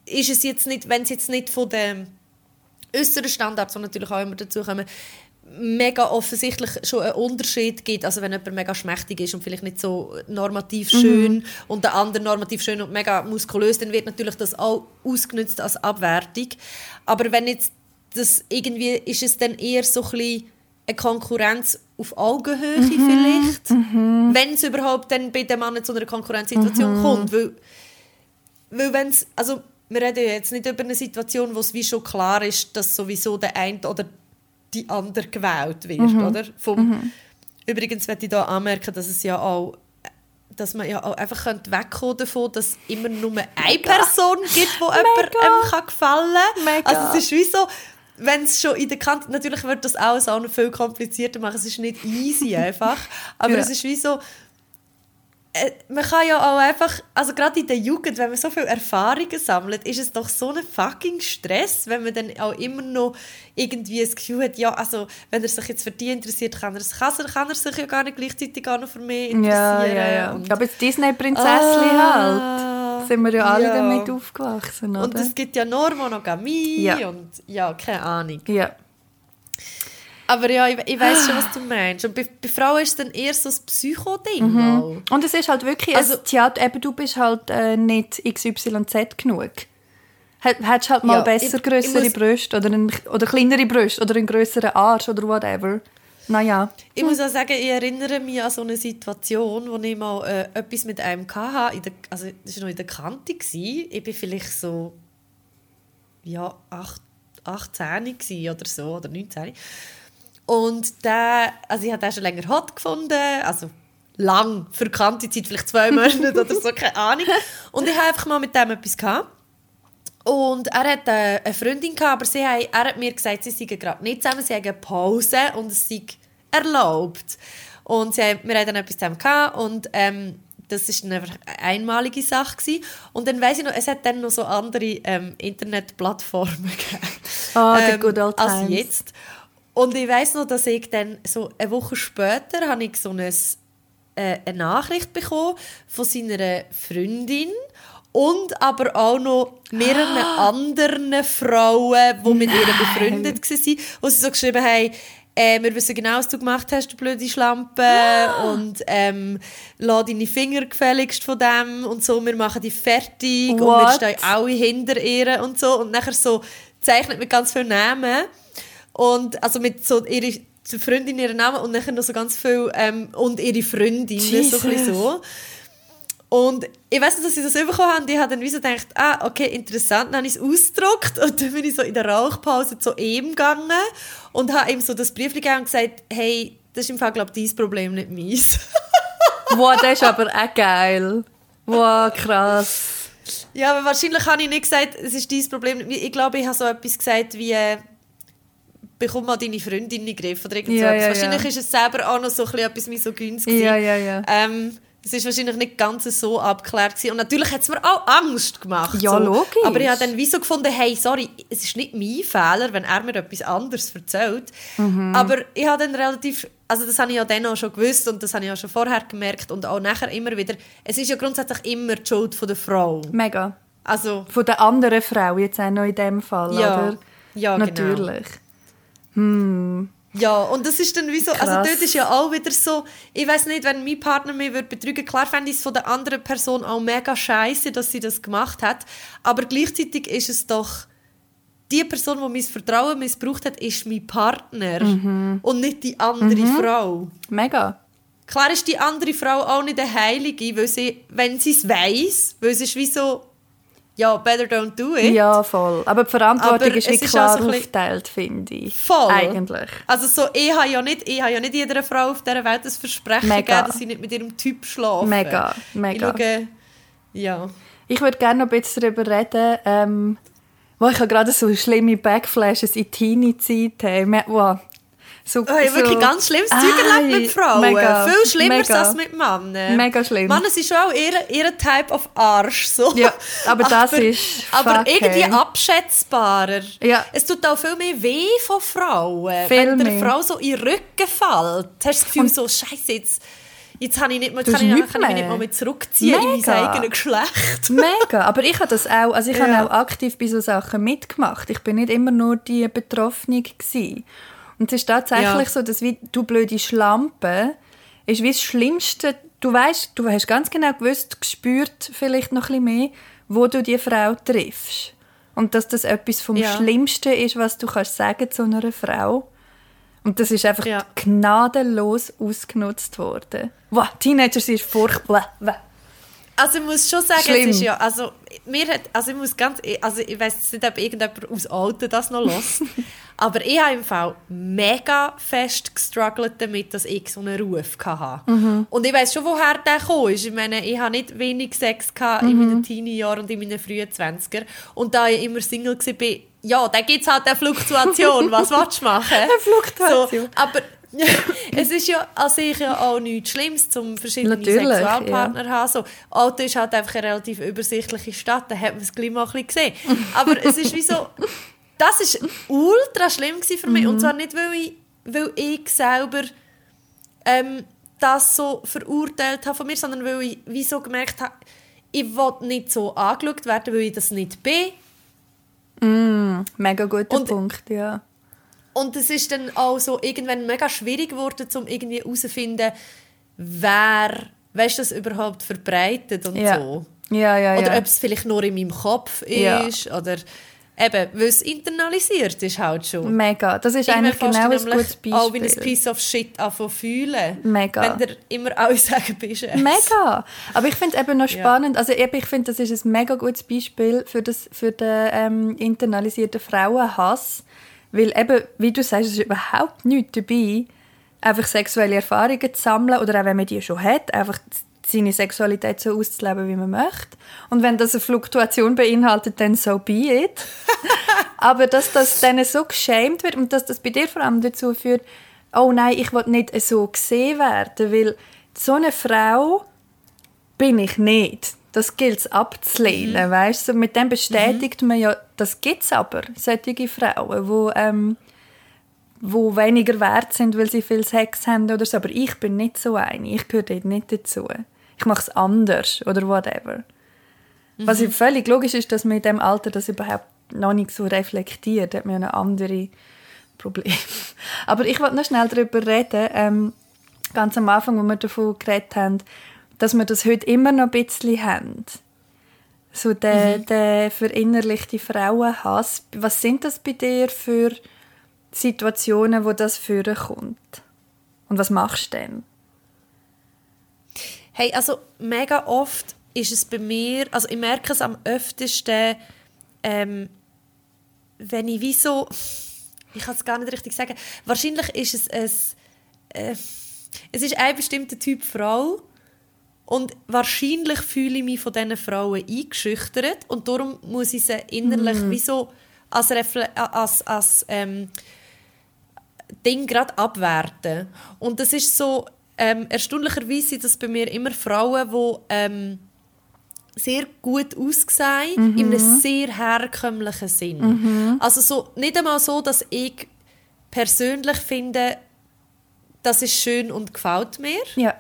ist es jetzt nicht, wenn es jetzt nicht von dem äußeren Standards, die natürlich auch immer dazu kommen, mega offensichtlich schon einen Unterschied gibt. Also wenn jemand mega schmächtig ist und vielleicht nicht so normativ schön und der andere normativ schön und mega muskulös, dann wird natürlich das auch ausgenutzt als Abwertung. Aber wenn jetzt das irgendwie, ist es dann eher so ein bisschen eine Konkurrenz auf Augenhöhe vielleicht, wenn es überhaupt dann bei dem Mann zu einer Konkurrenzsituation kommt. Weil weil wenn's, also wir reden ja jetzt nicht über eine Situation, wo es wie schon klar ist, dass sowieso der eine oder die andere gewählt wird, oder? Vom, Übrigens möchte ich hier anmerken, dass es ja auch dass man ja auch einfach könnte wegkommen davon, dass es immer nur eine Person gibt, die jemandem kann gefallen kann. Mega. Also es ist wie so, wenn es schon in der Kante... Natürlich wird das alles auch noch viel komplizierter machen. Es ist nicht easy einfach. Aber Ja. es ist wie so... äh, man kann ja auch einfach, also gerade in der Jugend, wenn man so viele Erfahrungen sammelt, ist es doch so ein fucking Stress, wenn man dann auch immer noch irgendwie das Gefühl hat, ja, also wenn er sich jetzt für die interessiert, kann er, kann er, kann er sich ja gar nicht gleichzeitig auch noch für mich interessieren. Ja, ja, ja. Und- Aber das Disney-Prinzesschen Ah, halt. Sind wir ja alle ja. damit aufgewachsen, oder? Und es gibt ja nur Monogamie Ja. und ja, keine Ahnung. ja. Aber ja, ich, ich weiß schon, was du meinst. Und bei, bei Frauen ist es dann eher so das Psycho-Ding. Mhm. Und es ist halt wirklich, Also- also, tja, eben, du bist halt äh, nicht XYZ genug. Hättest halt mal Ja, besser ich- größere ich Brüste oder, ein, oder kleinere Brüste oder einen größeren Arsch oder whatever. Naja. Ich muss auch sagen, ich erinnere mich an so eine Situation, wo ich mal äh, etwas mit einem hatte. In der, also, das war noch in der Kante. Gewesen. Ich war vielleicht so ja, acht, 18 gewesen oder so, oder 19. Und der, also ich habe den schon länger hot gefunden, also lang, für Kante-Zeit, vielleicht zwei Monate oder so, keine Ahnung. Und ich habe einfach mal mit dem etwas gehabt. Und er hat äh, eine Freundin gehabt, aber sie haben, er hat mir gesagt, sie seien gerade nicht zusammen, sie haben Pause und es sei erlaubt. Und sie haben, wir haben dann etwas zusammen gehabt und ähm, das ist dann einfach eine einmalige Sache gewesen. Und dann weiss ich noch, es hat dann noch so andere ähm, Internetplattformen gegeben. Ah, the good old als times. jetzt. Und ich weiss noch, dass ich dann so eine Woche später habe ich so ein, äh, eine Nachricht bekommen von seiner Freundin und aber auch noch mehreren anderen Frauen, die mit ihr befreundet waren, wo sie so geschrieben haben, äh, wir wissen genau, was du gemacht hast, du blöde Schlampe, und ähm, lass deine Finger gefälligst von dem und so, wir machen dich fertig und wir What? stehen alle hinter ihr und so. Und nachher so zeichnet mit ganz vielen Namen und also mit so ihre Freundin ihren Namen und nachher noch so ganz viel ähm, und ihre Freundinnen so ein bisschen Jesus. so. Und ich weiß nicht, dass sie das bekommen haben. Die haben dann wie so gedacht, ah, okay, interessant. Dann habe ich es ausgedruckt und dann bin ich so in der Rauchpause zu ihm gegangen und habe ihm so das Brief gegeben und gesagt, hey, das ist im Fall, glaube ich, dein Problem, nicht meins. Wow, das ist aber auch geil. Wow, krass. ja, aber wahrscheinlich habe ich nicht gesagt, es ist dein Problem. Ich glaube, ich habe so etwas gesagt wie, äh, bekomm mal deine Freundin in den Griff oder irgend so Ja, etwas. ja, Wahrscheinlich ja. ist es selber auch noch so ein bisschen etwas misogyns Ja, ja, ja. Ähm, es ist wahrscheinlich nicht ganz so abgeklärt gewesen. Und natürlich hat es mir auch Angst gemacht. Ja, so. logisch. Aber ich habe dann wie so gefunden, hey, sorry, es ist nicht mein Fehler, wenn er mir etwas anderes erzählt. Mhm. Aber ich habe dann relativ, also das habe ich ja dann auch schon gewusst und das habe ich auch schon vorher gemerkt und auch nachher immer wieder, es ist ja grundsätzlich immer die Schuld von der Frau. Mega. Also, Von der anderen Frau jetzt auch noch in dem Fall, Ja. oder? Ja, genau. Natürlich. Ja, und das ist dann wie so, also Krass. dort ist ja auch wieder so, ich weiß nicht, wenn mein Partner mich würde betrügen, klar fände ich es von der anderen Person auch mega scheiße, dass sie das gemacht hat, aber gleichzeitig ist es doch, die Person, die mein Vertrauen missbraucht hat, ist mein Partner Mhm. und nicht die andere Frau. Mega. Klar ist die andere Frau auch nicht eine Heilige, weil sie, wenn sie es weiss, weil sie ist wie so, ja, better don't do it. Ja, voll. Aber die Verantwortung Aber ist wie ist klar auch so ein bisschen- aufgeteilt, finde ich. Voll. Eigentlich. Also so, ich habe ja nicht, ich habe ja nicht jeder Frau auf dieser Welt das Versprechen Mega. gegeben, dass sie nicht mit ihrem Typ schlafen. Mega, mega. Ich schaue, ja. Ich würde gerne noch ein bisschen darüber reden, ähm, wo ich habe gerade so schlimme Backflashes in Teenie-Zeit habe. Wow. So, Oh, ich habe wirklich ganz schlimmes Zeug erlebt mit Frauen. mega, Viel schlimmer mega. als mit Männern. Mega schlimm. Männer sind schon auch ihr, ihr Type of Arsch. So. Ja, aber das ist Aber irgendwie hey. abschätzbarer. Ja. Es tut auch viel mehr weh von Frauen. Viel wenn der. Frau so in den Rücken fällt, hast du das Gefühl so, Scheiße, jetzt, jetzt habe ich nicht mehr, kann, ich, kann ich mich nicht mal mehr zurückziehen in Mega. mein eigenes Geschlecht. Mega, aber ich habe das auch, also ich Ja. habe auch aktiv bei so Sachen mitgemacht. Ich bin nicht immer nur die Betroffene gewesen. Und es ist tatsächlich Ja. so, dass wie du blöde Schlampe ist wie das Schlimmste. Du weißt, du hast ganz genau gewusst, gespürt vielleicht noch ein bisschen mehr, wo du die Frau triffst. Und dass das etwas vom Ja. Schlimmsten ist, was du kannst sagen zu einer Frau. Und das ist einfach Ja. gnadenlos ausgenutzt worden. Wow, Teenager sind furchtbar. Also ich muss schon sagen, Schlimm. es ist ja, also mir hat, also ich muss ganz, also ich weiß nicht, ob irgendjemand aus Alten das noch lässt, aber ich habe im Fall mega fest gestruggelt damit, dass ich so einen Ruf hatte. Mhm. Und ich weiß schon, woher der kam. Ich meine, ich habe nicht wenig Sex gehabt in Mhm. meinen Teenie-Jahren und in meinen frühen 20er. Und da ich immer Single war, ja, da gibt es halt eine Fluktuation. Was willst du machen? Eine Fluktuation. So, aber es ist ja an sich ja auch nichts Schlimmes, um verschiedene Natürlich, Sexualpartner zu haben. So, Alto ist halt einfach eine relativ übersichtliche Stadt, da hat man es gleich mal ein bisschen gesehen. Aber es ist wie so, das ist ultra schlimm für mich. Mhm. Und zwar nicht, weil ich, weil ich selber ähm, das so verurteilt habe von mir, sondern weil ich wie so gemerkt habe, ich will nicht so angeschaut werden, weil ich das nicht bin. Mega guter Und- Punkt, ja. Und es ist dann auch so irgendwann mega schwierig geworden, um irgendwie herauszufinden, wer weißt, das überhaupt verbreitet und Ja. so. Ja, ja, Oder ob es vielleicht nur in meinem Kopf ist. Oder eben, weil es internalisiert ist halt schon. Mega. Das ist Irgendwann eigentlich genau du ein gutes Beispiel. Auch wie ein Piece of Shit anfangen fühlen. Mega. Wenn dir immer alle sagen, bist du es. Mega. Aber ich finde es eben noch spannend. Also eben, ich finde, das ist ein mega gutes Beispiel für, das, für den ähm, internalisierten Frauenhass. Weil eben, wie du sagst, es ist überhaupt nichts dabei, einfach sexuelle Erfahrungen zu sammeln oder auch wenn man die schon hat, einfach seine Sexualität so auszuleben, wie man möchte. Und wenn das eine Fluktuation beinhaltet, dann so be it. Aber dass das dann so geschämt wird und dass das bei dir vor allem dazu führt, oh nein, ich will nicht so gesehen werden, weil so eine Frau bin ich nicht. Das gilt es abzulehnen, Mhm. weißt du? Mit dem bestätigt man ja, das gibt es aber, solche Frauen, wo, ähm, wo weniger wert sind, weil sie viel Sex haben oder so. Aber ich bin nicht so eine. Ich gehöre dort nicht dazu. Ich mache es anders oder whatever. Was Mhm. völlig logisch ist, dass man in dem Alter das überhaupt noch nicht so reflektiert. Hat man ja eine andere Problem. Aber ich wollte noch schnell darüber reden, ähm, ganz am Anfang, wo wir davon geredet haben, dass wir das heute immer noch ein bisschen haben. So der, der verinnerlichte Frauenhass. Was sind das bei dir für Situationen, wo das vorkommt? Und was machst du denn? Hey, also mega oft ist es bei mir, also ich merke es am öftesten, ähm, wenn ich wie so, ich kann es gar nicht richtig sagen, wahrscheinlich ist es ein, äh, es ist ein bestimmter Typ Frau und wahrscheinlich fühle ich mich von diesen Frauen eingeschüchtert und darum muss ich sie innerlich wie so als, Refle als, als ähm, Ding gerade abwerten. Und das ist so, ähm, erstaunlicherweise sind das bei mir immer Frauen, die ähm, sehr gut aussehen, in einem sehr herkömmlichen Sinn. Also so, nicht einmal so, dass ich persönlich finde, das ist schön und gefällt mir. Ja.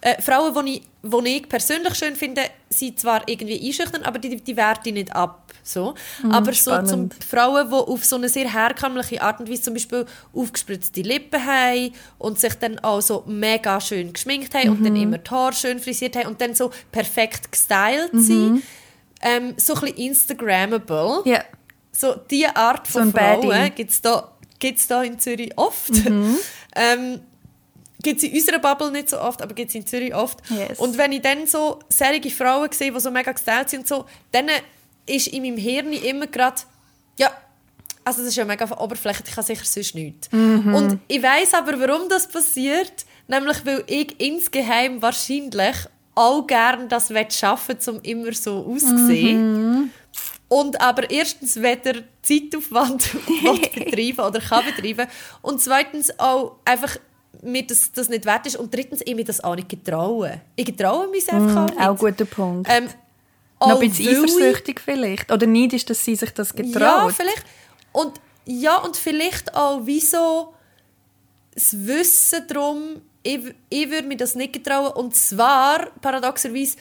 Äh, Frauen, die ich, die ich persönlich schön finde, sind zwar irgendwie einschüchtern, aber die, die werte ich nicht ab. So. aber so zum. Frauen, die auf so eine sehr herkömmliche Art und Weise zum Beispiel aufgespritzte Lippen haben und sich dann auch so mega schön geschminkt haben und dann immer die Haare schön frisiert haben und dann so perfekt gestylt sind. Ähm, so ein bisschen Instagrammable. Ja. So diese Art So von Baddie. Frauen gibt es da, gibt's da in Zürich oft. Mhm. ähm, gibt es in unserer Bubble nicht so oft, aber gibt es in Zürich oft. Yes. Und wenn ich dann so serige Frauen sehe, die so mega gestylt sind, und so, dann ist in meinem Hirn immer gerade, ja, also das ist ja mega oberflächlich, ich kann sicher sonst nichts. Und ich weiß aber, warum das passiert, nämlich weil ich insgeheim wahrscheinlich auch gerne das schaffen um immer so auszusehen. Und aber erstens weder Zeitaufwand betreiben oder kann betreiben und zweitens auch einfach mir das, das nicht wert ist und drittens ich mir das auch nicht getrauen. Ich getraue mich einfach auch nicht. Auch guter Punkt. Ähm, Noch ein bisschen eifersüchtig vielleicht. Oder neidisch, dass sie sich das getraut. Ja, vielleicht. Und, ja, und vielleicht auch, wieso das Wissen darum, ich, ich würde mir das nicht getrauen. Und zwar, paradoxerweise,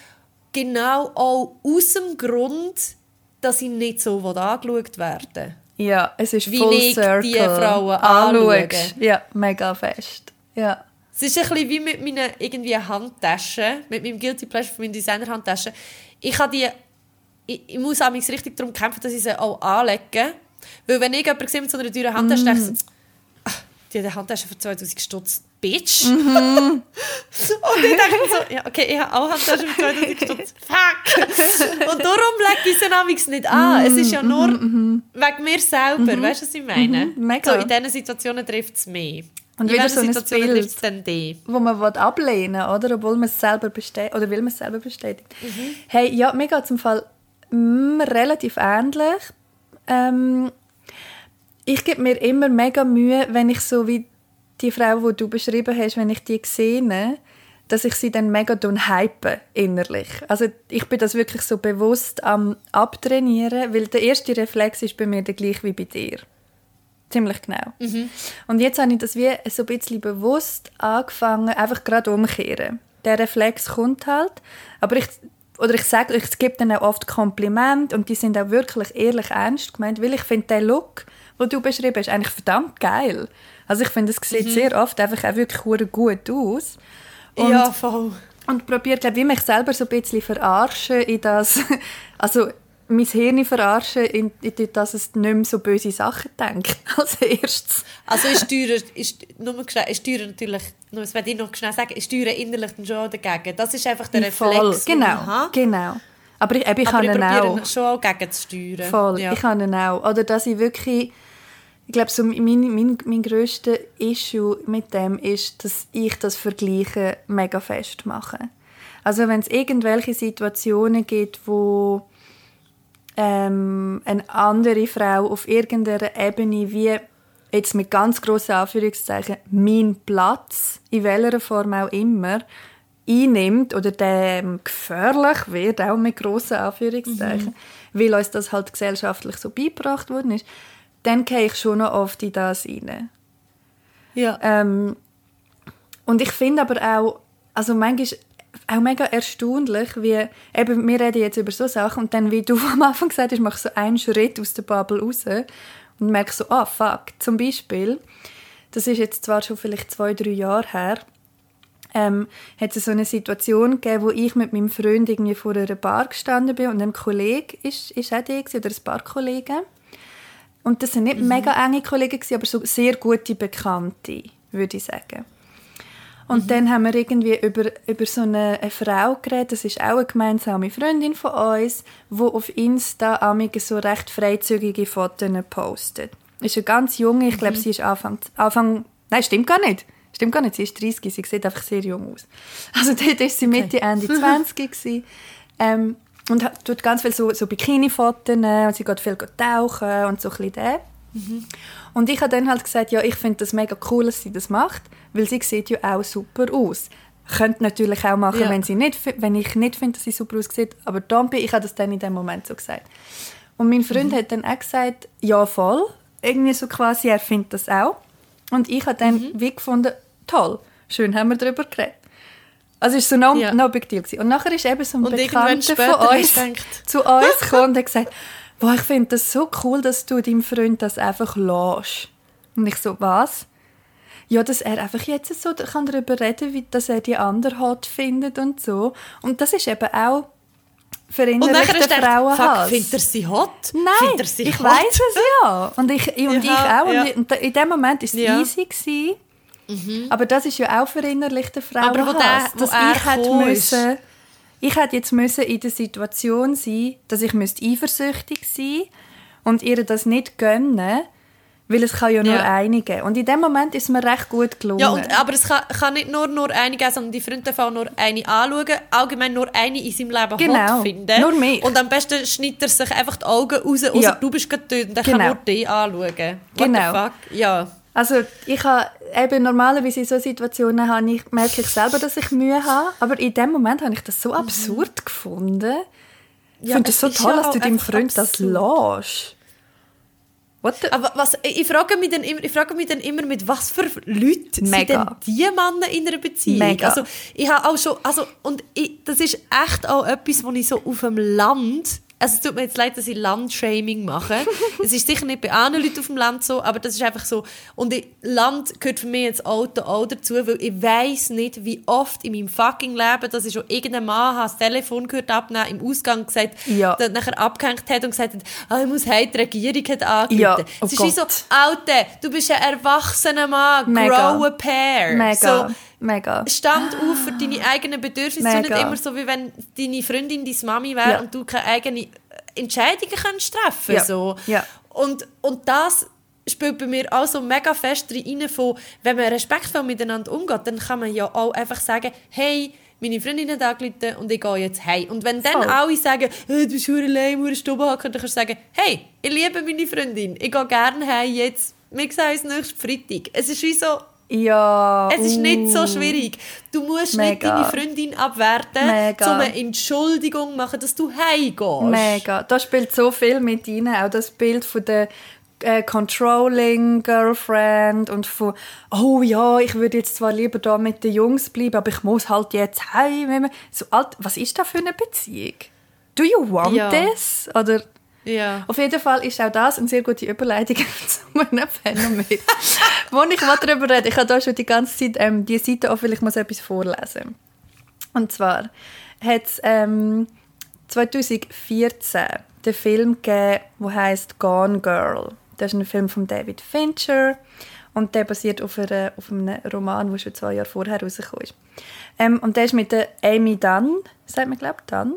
genau auch aus dem Grund, dass ich nicht so angeschaut werden Ja, es ist Wie full ich circle. die Frauen anschaue. Ja, mega fest. Ja. Es ist ein bisschen wie mit meinen irgendwie Handtaschen, mit meinem Guilty Pleasure von meinen Designer-Handtaschen. Ich kann die, ich, ich muss auch richtig darum kämpfen, dass ich sie auch anlege. Weil wenn ich jemanden sehe mit so einer teuren Handtasche, denke ich so, «Ach, die hat eine Handtasche für 2000 Stutz, Bitch. Und ich denke so, ja, okay, ich habe auch Handtaschen für 2000 Stutz, fuck. Und darum lege ich sie nämlich nicht an. Es ist ja nur wegen mir selber, weißt du, was ich meine? mega. So, in diesen Situationen trifft es mich. Und wieder so ein Situationen Bild. es dann die? wo man will ablehnen oder obwohl man es selber bestätigt oder will man es selber bestätigt hey ja mir geht im Fall mm, relativ ähnlich ähm, ich gebe mir immer mega Mühe wenn ich so wie die Frau wo du beschrieben hast wenn ich die sehe dass ich sie dann mega tun hype innerlich also ich bin das wirklich so bewusst am abtrainieren weil der erste Reflex ist bei mir der gleich wie bei dir Ziemlich genau. Und jetzt habe ich das wie so ein bisschen bewusst angefangen, einfach gerade umkehren. Der Reflex kommt halt, aber ich, oder ich sage, ich gebe dann auch oft Kompliment und die sind auch wirklich ehrlich ernst gemeint, weil ich finde den Look, den du beschrieben hast, eigentlich verdammt geil. Also ich finde, es sieht sehr oft einfach auch wirklich gut aus. Und ja, voll. und probiert, glaube ich, mich selber so ein bisschen verarschen in das, also mein Hirn verarschen, in, in dass es nicht mehr so böse Sachen denkt als erstes. Also ist teurer, ist, nur schnell, ist teurer natürlich, nur, das werde ich noch schnell sagen, ist teurer innerlich schon dagegen. Das ist einfach der Reflex, Voll, den genau, ich genau. Aber ich, eben, ich Aber kann ich ihn probiere auch. schon auch gegen zu steuern. Voll, Ja. ich kann ihn auch. Oder dass ich wirklich, ich glaube, so mein, mein, mein grösster Issue mit dem ist, dass ich das Vergleichen mega fest mache. Also wenn es irgendwelche Situationen gibt, wo ähm, eine andere Frau auf irgendeiner Ebene wie jetzt mit ganz grossen Anführungszeichen mein Platz in welcher Form auch immer einnimmt oder dem gefährlich wird auch mit grossen Anführungszeichen, weil uns das halt gesellschaftlich so beigebracht worden ist, dann gehe ich schon noch oft in das rein. Ja. Ähm, und ich finde aber auch, also manchmal ist auch mega erstaunlich, wie, eben, wir reden jetzt über so Sachen und dann, wie du am Anfang gesagt hast, mache ich so einen Schritt aus der Bubble raus und merke so, ah, fuck, zum Beispiel, das ist jetzt zwar schon vielleicht zwei, drei Jahre her, ähm, hat es so eine Situation gegeben, wo ich mit meinem Freund irgendwie vor einer Bar gestanden bin und ein Kollege ist, ist auch der oder ein paar Kollegen. Und das sind nicht mega enge Kollegen, aber so sehr gute Bekannte, würde ich sagen. Und dann haben wir irgendwie über, über so eine, eine Frau geredet, das ist auch eine gemeinsame Freundin von uns, die auf Insta amige so recht freizügige Fotos postet. Ist eine ganz junge, ich glaube, sie ist Anfang, Anfang, nein, stimmt gar nicht. Stimmt gar nicht, sie ist 30, sie sieht einfach sehr jung aus. Also dort war sie Mitte, Ende 20 gewesen. Ähm, und tut ganz viel so, so Bikini-Fotos und sie geht viel tauchen und so ein bisschen das. Und ich habe dann halt gesagt, ja, ich finde das mega cool, dass sie das macht, weil sie sieht ja auch super aus. Könnte natürlich auch machen, Ja. wenn, sie nicht, wenn ich nicht finde, dass sie super aussieht, aber be, ich habe das dann in dem Moment so gesagt. Und mein Freund hat dann auch gesagt, ja voll, irgendwie so quasi, er findet das auch. Und ich habe dann wie gefunden, toll, schön haben wir darüber geredet. Also es war so no, Ja. no big deal. Gewesen. Und nachher ist eben so ein Und Bekannter von uns zu uns gekommen und hat gesagt, Boah, ich finde das so cool, dass du deinem Freund das einfach lässt. Und ich so, was? Ja, dass er einfach jetzt so kann darüber reden wie dass er die andere hot findet und so. Und das ist eben auch Und verinnerlichter nachher ist der fuck, Frauenhass. findet er sie hot? Nein, sie ich weiß es ja. Und ich, und ich Ja, auch. ja. Und, und in dem Moment war es Ja. easy. Gewesen. Aber das ist ja auch verinnerlichter Aber wo Frauenhass, der- wo dass ich hätte müssen, ich hätte jetzt müssen in der Situation sein, dass ich müsste eifersüchtig sein und ihr das nicht gönnen, weil es kann ja nur Ja. eine geben. Und in dem Moment ist mir recht gut gelungen. Ja, und, aber es kann, kann nicht nur, nur eine geben, sondern die Freunde auch nur eine anschauen, allgemein nur eine in seinem Leben Genau. finden. Nur mich. Und am besten schneidet er sich einfach die Augen raus, außer Ja. du bist dort und der Genau. kann nur dich anschauen. What Genau. Ja. Also ich habe eben normalerweise in solchen Situationen habe ich, merke ich selber, dass ich Mühe habe, aber in dem Moment habe ich das so absurd gefunden. Ich Ja, finde es so toll, ja dass du deinem Freund das absurd. lässt. What the? Aber was, ich, frage mich dann immer, ich frage mich dann immer, mit was für Leuten Mega. sind denn die Männer in einer Beziehung? Mega. Also, ich habe auch schon, also, und ich, das ist echt auch etwas, wo ich so auf dem Land, also es tut mir jetzt leid, dass ich Landshaming mache. es ist sicher nicht bei anderen Leuten auf dem Land so, aber das ist einfach so. Und ich, Land gehört für mich jetzt Auto auch dazu, weil ich weiß nicht, wie oft in meinem fucking Leben, dass ich schon irgendein Mann habe, das Telefon gehört abnehmen, im Ausgang gesagt, Ja. der nachher abgehängt hat und gesagt hat, ah, ich muss heim, die Regierung hat angerufen. Ja, oh es ist wie so, Gott. Alter, du bist ein erwachsener Mann, Mega. grow a pair. Mega, So, mega. Stand auf für deine eigenen Bedürfnisse. So nicht Mega. immer so, wie wenn deine Freundin deine Mami wäre Ja. und du keine eigenen Entscheidungen kannst treffen Ja. so. Ja. Und, und das spielt bei mir auch so mega fest rein von, wenn man respektvoll miteinander umgeht, dann kann man ja auch einfach sagen, hey, meine Freundin hat angerufen und ich gehe jetzt heim. Und wenn dann Voll. alle sagen, hey, du bist verdammt lame, du bist dann kannst du sagen, hey, ich liebe meine Freundin, ich gehe gerne heim jetzt, wir sehen uns nächsten Freitag. Es ist wie so, Ja. es ist nicht so uh. schwierig. Du musst nicht Mega. deine Freundin abwerten, Mega. um eine Entschuldigung zu machen, dass du heimgehst. Mega. Da spielt so viel mit rein. Auch das Bild von der äh, Controlling Girlfriend und von oh ja, ich würde jetzt zwar lieber da mit den Jungs bleiben, aber ich muss halt jetzt heim. So alt, was ist das für eine Beziehung? Do you want Ja. this? Oder Ja. auf jeden Fall ist auch das eine sehr gute Überleitung zu einem Phänomen. Wo ich mal darüber rede, ich habe da schon die ganze Zeit ähm, die Seite offen, ich muss etwas vorlesen. Und zwar hat es ähm, 2014 den Film gegeben, der heißt Gone Girl. Das ist ein Film von David Fincher und der basiert auf, einer, auf einem Roman, der schon zwei Jahre vorher rausgekommen ist. Ähm, und der ist mit der Amy Dunn, sagt man glaube ich Dunn.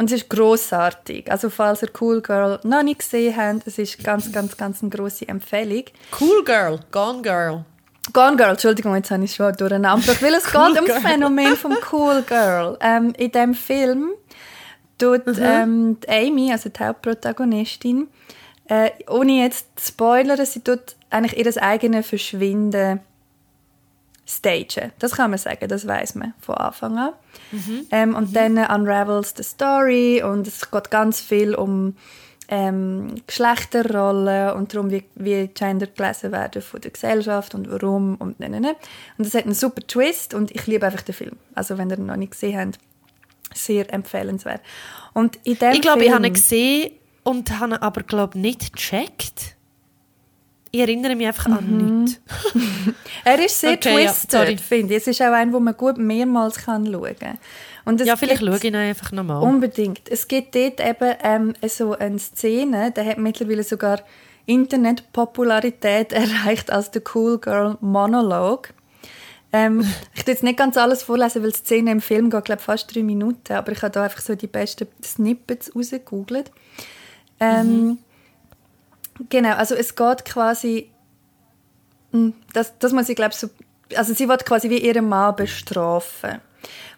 Und es ist grossartig. Also falls ihr Cool Girl noch nicht gesehen habt, es ist ganz, ganz, ganz eine grosse Empfehlung. Cool Girl, Gone Girl. Gone Girl, Entschuldigung, jetzt habe ich schon durcheinander weil es Cool geht um das. Phänomen vom Cool Girl. Ähm, in dem Film tut Mhm. ähm, Amy, also die Hauptprotagonistin, äh, ohne jetzt zu spoilern, sie tut eigentlich ihr eigenes Verschwinden stagen. Das kann man sagen, das weiß man von Anfang an. Mhm. Ähm, und dann unravels the story und es geht ganz viel um ähm, Geschlechterrollen und darum, wie, wie Gender gelesen werden von der Gesellschaft und warum und ne, ne, ne. Und es hat einen super Twist und ich liebe einfach den Film. Also wenn ihr ihn noch nicht gesehen habt, sehr empfehlenswert. Und in dem Ich glaube, ich habe ihn gesehen und habe ihn aber glaube nicht gecheckt. Ich erinnere mich einfach an nichts. Er ist sehr Okay, ja, twisted, finde ich. Es ist auch ein, wo man gut mehrmals kann schauen kann. Und Ja, vielleicht gibt- schaue ich ihn einfach nochmal. Unbedingt. Es gibt dort eben ähm, so eine Szene, der hat mittlerweile sogar Internetpopularität erreicht als der Cool Girl Monologue. Ähm, ich tue jetzt nicht ganz alles vorlesen, weil die Szene im Film geht, glaube fast drei Minuten, aber ich habe da einfach so die besten Snippets rausgegoogelt. Ähm, Genau, also es geht quasi, Mm, das, das muss ich glaube so, also sie wird quasi wie ihren Mann bestrafen.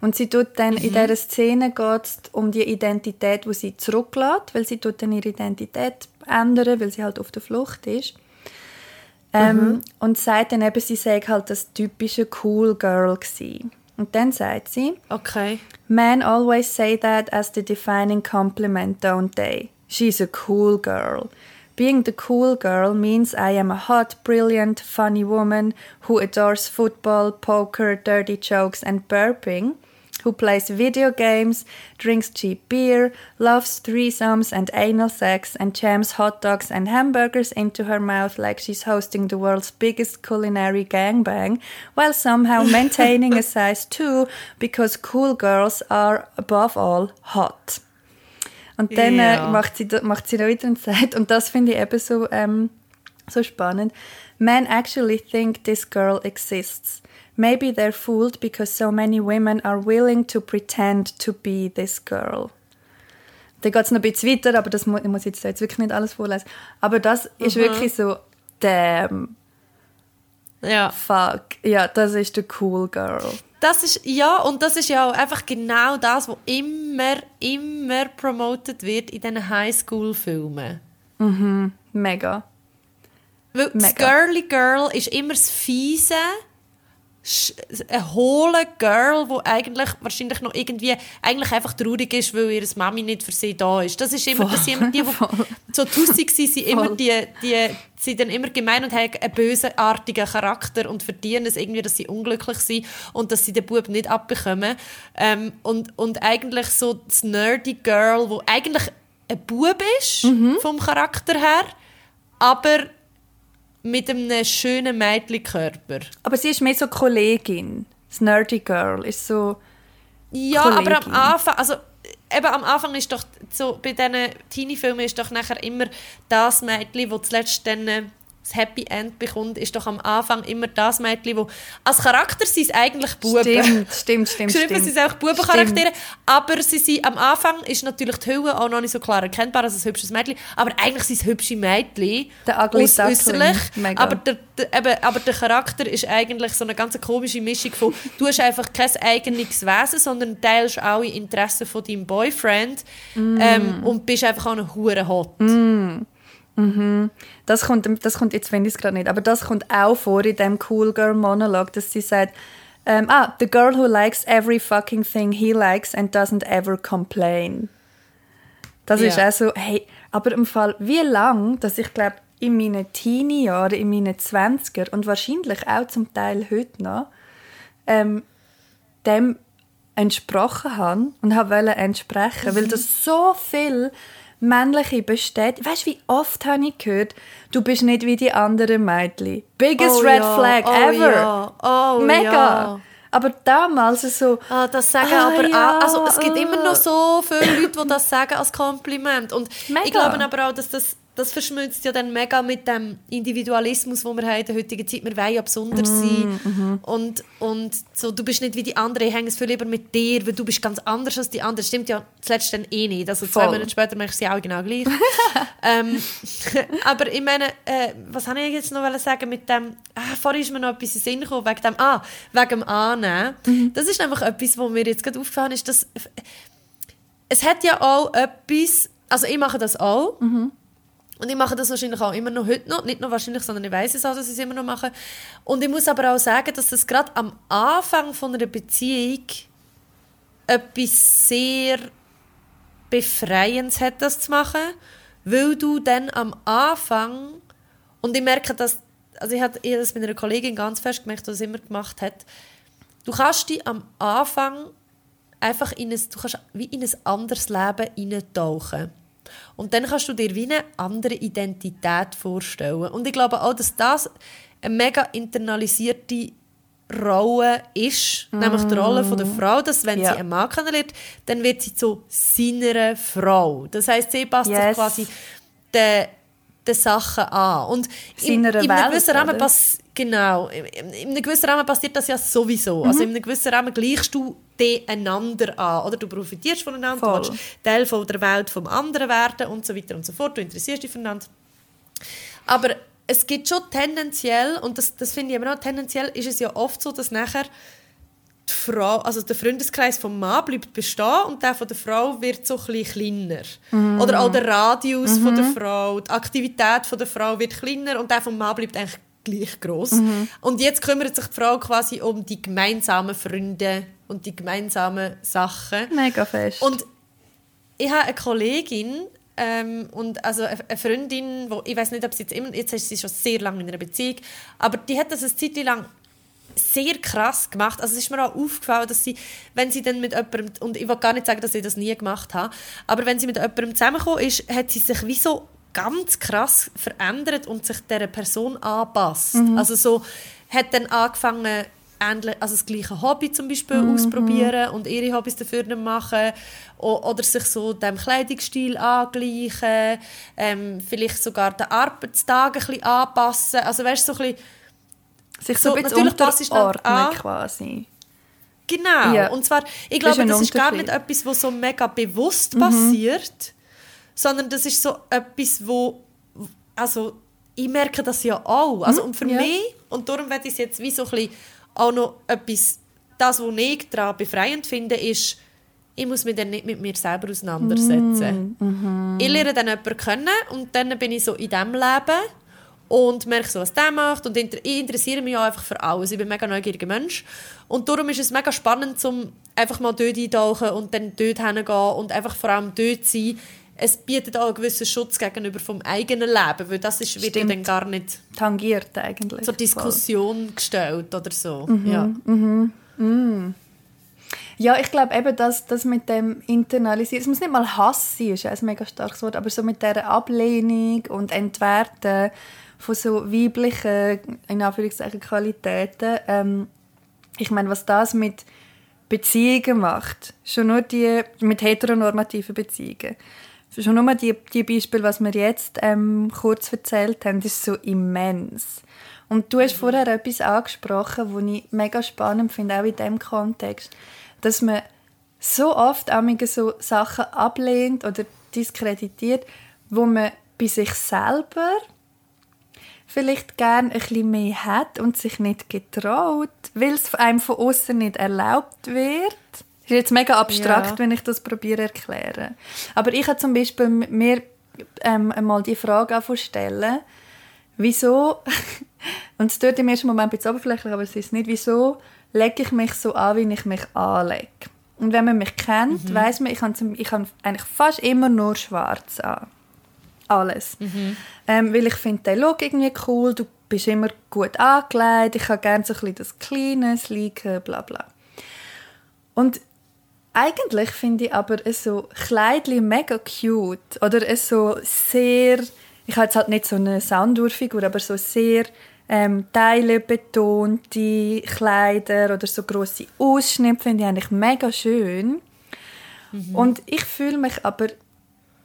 Und sie tut dann, in dieser Szene geht es um die Identität, die sie zurücklässt, weil sie tut dann ihre Identität ändern, weil sie halt auf der Flucht ist. Ähm, Und sagt dann eben, sie sei halt das typische Cool Girl gewesen. Und dann sagt sie, Okay. Men always say that as the defining compliment, don't they? She's a cool girl. Being the cool girl means I am a hot, brilliant, funny woman who adores football, poker, dirty jokes, and burping, who plays video games, drinks cheap beer, loves threesomes and anal sex, and jams hot dogs and hamburgers into her mouth like she's hosting the world's biggest culinary gangbang, while somehow maintaining a size 2 because cool girls are above all hot. Und dann Ja. äh, macht, sie, macht sie da weiter und sagt, und das finde ich eben so, ähm, So spannend. Men actually think this girl exists. Maybe they're fooled because so many women are willing to pretend to be this girl. Da geht es noch ein bisschen weiter, aber das muss, ich muss jetzt, jetzt wirklich nicht alles vorlesen. Aber das ist wirklich so, damn, Ja. fuck. Ja, das ist the cool girl. Das ist, ja, und das ist ja auch einfach genau das, was immer, immer promoted wird in diesen Highschool-Filmen. Mega. Weil das Mega. Girly Girl ist immer das fiese, sch- ein hohle Girl, wo eigentlich wahrscheinlich noch irgendwie eigentlich einfach traurig ist, weil ihre Mami nicht für sie da ist. Das ist immer, das sind immer die, die Voll. so tussig sind, sind immer die, die sind dann immer gemein und haben einen bösartigen Charakter und verdienen es irgendwie, dass sie unglücklich sind und dass sie den Bub nicht abbekommen. Ähm, und, und eigentlich so das nerdy Girl, wo eigentlich ein Bub ist, Mhm. vom Charakter her, aber mit einem schönen Mädchenkörper. Aber sie ist mehr so Kollegin. Das Nerdy Girl ist so... Ja, Kollegin. aber am Anfang, also eben am Anfang ist doch so, bei diesen Teenie-Filmen ist doch nachher immer das Mädchen, das zuletzt dann äh, das Happy End bekommt, ist doch am Anfang immer das Mädchen, wo als Charakter sind es eigentlich Buben. Stimmt, stimmt, stimmt, Geschrieben stimmt. sind es auch Bubencharaktere, aber sie sind, am Anfang ist natürlich die Hülle auch noch nicht so klar erkennbar als ein hübsches Mädchen, aber eigentlich sind es hübsche Mädchen, Der ugly aus- äußerlich, aber der, der, eben, aber der Charakter ist eigentlich so eine ganz komische Mischung von, du hast einfach kein eigenes Wesen, sondern teilst alle Interessen von deinem Boyfriend Mm. ähm, und bist einfach auch noch hure hot. Das kommt, das kommt jetzt finde ich es gerade nicht, aber das kommt auch vor in dem Cool Girl Monolog, dass sie sagt, ähm, ah, the girl who likes every fucking thing he likes and doesn't ever complain. Das ist Ja. auch so, hey, aber im Fall, wie lang, dass ich glaube, in meinen Teenie-Jahren, in meinen 20er und wahrscheinlich auch zum Teil heute noch, ähm, dem entsprochen habe und habe wollte entsprechen, weil das so viel männliche besteht. Weißt du, wie oft habe ich gehört, du bist nicht wie die anderen Mädchen. Biggest Oh red ja, flag oh ever. ja, oh Mega. ja. Aber damals so, Ah, das sagen Ah, aber ja, auch, also es gibt äh. immer noch so viele Leute, die das sagen als Kompliment. Und Mega. ich glaube aber auch, dass das, das verschmilzt ja dann mega mit dem Individualismus, den wir haben in der heutigen Zeit. Wir wollen ja besonders Mm, sein. mhm. Und, und so, du bist nicht wie die anderen, ich hänge es viel lieber mit dir, weil du bist ganz anders als die anderen. Stimmt ja zuletzt dann eh nicht. Also zwei. Monate später merkst du sie auch genau gleich. ähm, aber ich meine, äh, was habe ich jetzt noch sagen mit dem, ah, vorhin ist mir noch etwas in den Sinn gekommen, wegen dem, ah, wegen dem Annehmen. Mhm. Das ist nämlich etwas, wo mir jetzt gerade aufgefallen ist, dass es hat ja auch etwas, also ich mache das auch, Mhm. Und ich mache das wahrscheinlich auch immer noch heute noch. Nicht nur wahrscheinlich, sondern ich weiß es auch, dass ich es immer noch mache. Und ich muss aber auch sagen, dass das gerade am Anfang von einer Beziehung etwas sehr Befreiendes hat, das zu machen. Weil du dann am Anfang, und ich merke, dass, also ich habe das mit einer Kollegin ganz fest gemerkt, die das immer gemacht hat, du kannst dich am Anfang einfach in ein, du kannst wie in ein anderes Leben hineintauchen. Und dann kannst du dir wie eine andere Identität vorstellen. Und ich glaube auch, dass das eine mega internalisierte Rolle ist, nämlich die Rolle von der Frau, dass wenn Ja. sie einen Mann kennenlernt, dann wird sie zu seiner Frau. Das heißt, sie passt sich Yes. quasi den, den Sachen an. Und in, in einem Welt, gewissen Rahmen pass genau, in, in einem gewissen Rahmen passiert das ja sowieso. Also in einem gewissen Rahmen gleichst du die einander an. Oder du profitierst voneinander, Voll. du willst Teil von der Welt vom anderen werden und so weiter und so fort. Du interessierst dich füreinander. Aber es gibt schon tendenziell, und das, das finde ich aber auch, tendenziell ist es ja oft so, dass nachher die Frau, also der Freundeskreis vom Mann bleibt bestehen und der von der Frau wird so ein kleiner. Oder auch der Radius von der Frau, die Aktivität von der Frau wird kleiner und der vom Mann bleibt eigentlich gleich groß. Und jetzt kümmert sich die Frau quasi um die gemeinsamen Freunde und die gemeinsamen Sachen. mega fest. Und ich habe eine Kollegin ähm, und also eine eine Freundin, wo ich weiß nicht, ob sie jetzt immer, jetzt ist sie schon sehr lange in einer Beziehung, aber die hat das eine Zeit lang sehr krass gemacht. Also es ist mir auch aufgefallen, dass sie, wenn sie dann mit jemandem, und ich will gar nicht sagen, dass ich das nie gemacht habe, aber wenn sie mit jemandem zusammengekommen ist, hat sie sich wie so ganz krass verändert und sich dieser Person anpasst. Also so hat dann angefangen, ähnlich, also das gleiche Hobby zum Beispiel ausprobieren und ihre Hobbys dafür nicht machen oder sich so dem Kleidungsstil angleichen, ähm, vielleicht sogar den Arbeitstag ein bisschen anpassen, also weißt so ein bisschen, Sich so, So, ein bisschen unterordnen an. quasi. Genau. Ja. Und zwar, ich Das ist glaube, das ist gar. Mhm. nicht etwas, was so mega bewusst passiert, sondern das ist so etwas, wo, also ich merke das ja auch. Also, und für Mhm. ja. mich, und darum werde ich es jetzt wie so ein bisschen auch noch etwas, das, was ich daran befreiend finde, ist, ich muss mich dann nicht mit mir selber auseinandersetzen. Mhm. Ich lerne dann jemanden kennen und dann bin ich so in diesem Leben und merke so, was der macht und inter ich interessiere mich auch einfach für alles. Ich bin ein mega neugieriger Mensch und darum ist es mega spannend, um einfach mal dort eintauchen und dann dort hingehen und einfach vor allem dort sein. Es bietet auch einen gewissen Schutz gegenüber vom eigenen Leben, weil das ist, Stimmt. dann gar nicht Tangiert eigentlich. zur Diskussion gestellt oder so. Mhm. Ja. Ja, ich glaube eben, dass das mit dem Internalisieren, es muss nicht mal Hass sein, ist ja ein mega starkes Wort, aber so mit der Ablehnung und Entwerten von so weiblichen, in Anführungszeichen, Qualitäten, ähm, ich meine, was das mit Beziehungen macht, schon nur die, mit heteronormativen Beziehungen, schon nur die, die Beispiele, was wir jetzt ähm, kurz erzählt haben, ist so immens. Und du hast vorher etwas angesprochen, was ich mega spannend finde, auch in diesem Kontext, dass man so oft einige so Sachen ablehnt oder diskreditiert, wo man bei sich selber vielleicht gern ein bisschen mehr hat und sich nicht getraut, weil es einem von außen nicht erlaubt wird. Das ist jetzt mega abstrakt, Ja. wenn ich das probiere erklären. Aber ich habe zum Beispiel mir ähm, einmal die Frage zu stellen, wieso, und es tut im ersten Moment ein bisschen oberflächlich, aber es ist nicht, wieso lege ich mich so an, wie ich mich anlege. Und wenn man mich kennt, Mhm. weiß man, ich habe, ich habe eigentlich fast immer nur schwarz an. Alles. Ähm, weil ich finde den Look irgendwie cool, du bist immer gut angelegt, ich habe gerne so ein bisschen das Kleine, Sleeke, bla bla. Und eigentlich finde ich aber es so Kleidchen mega cute oder es so sehr, ich habe jetzt halt nicht so eine Soundurfigur, aber so sehr ähm, teilebetonte Kleider oder so grosse Ausschnitte finde ich eigentlich mega schön. Und ich fühle mich aber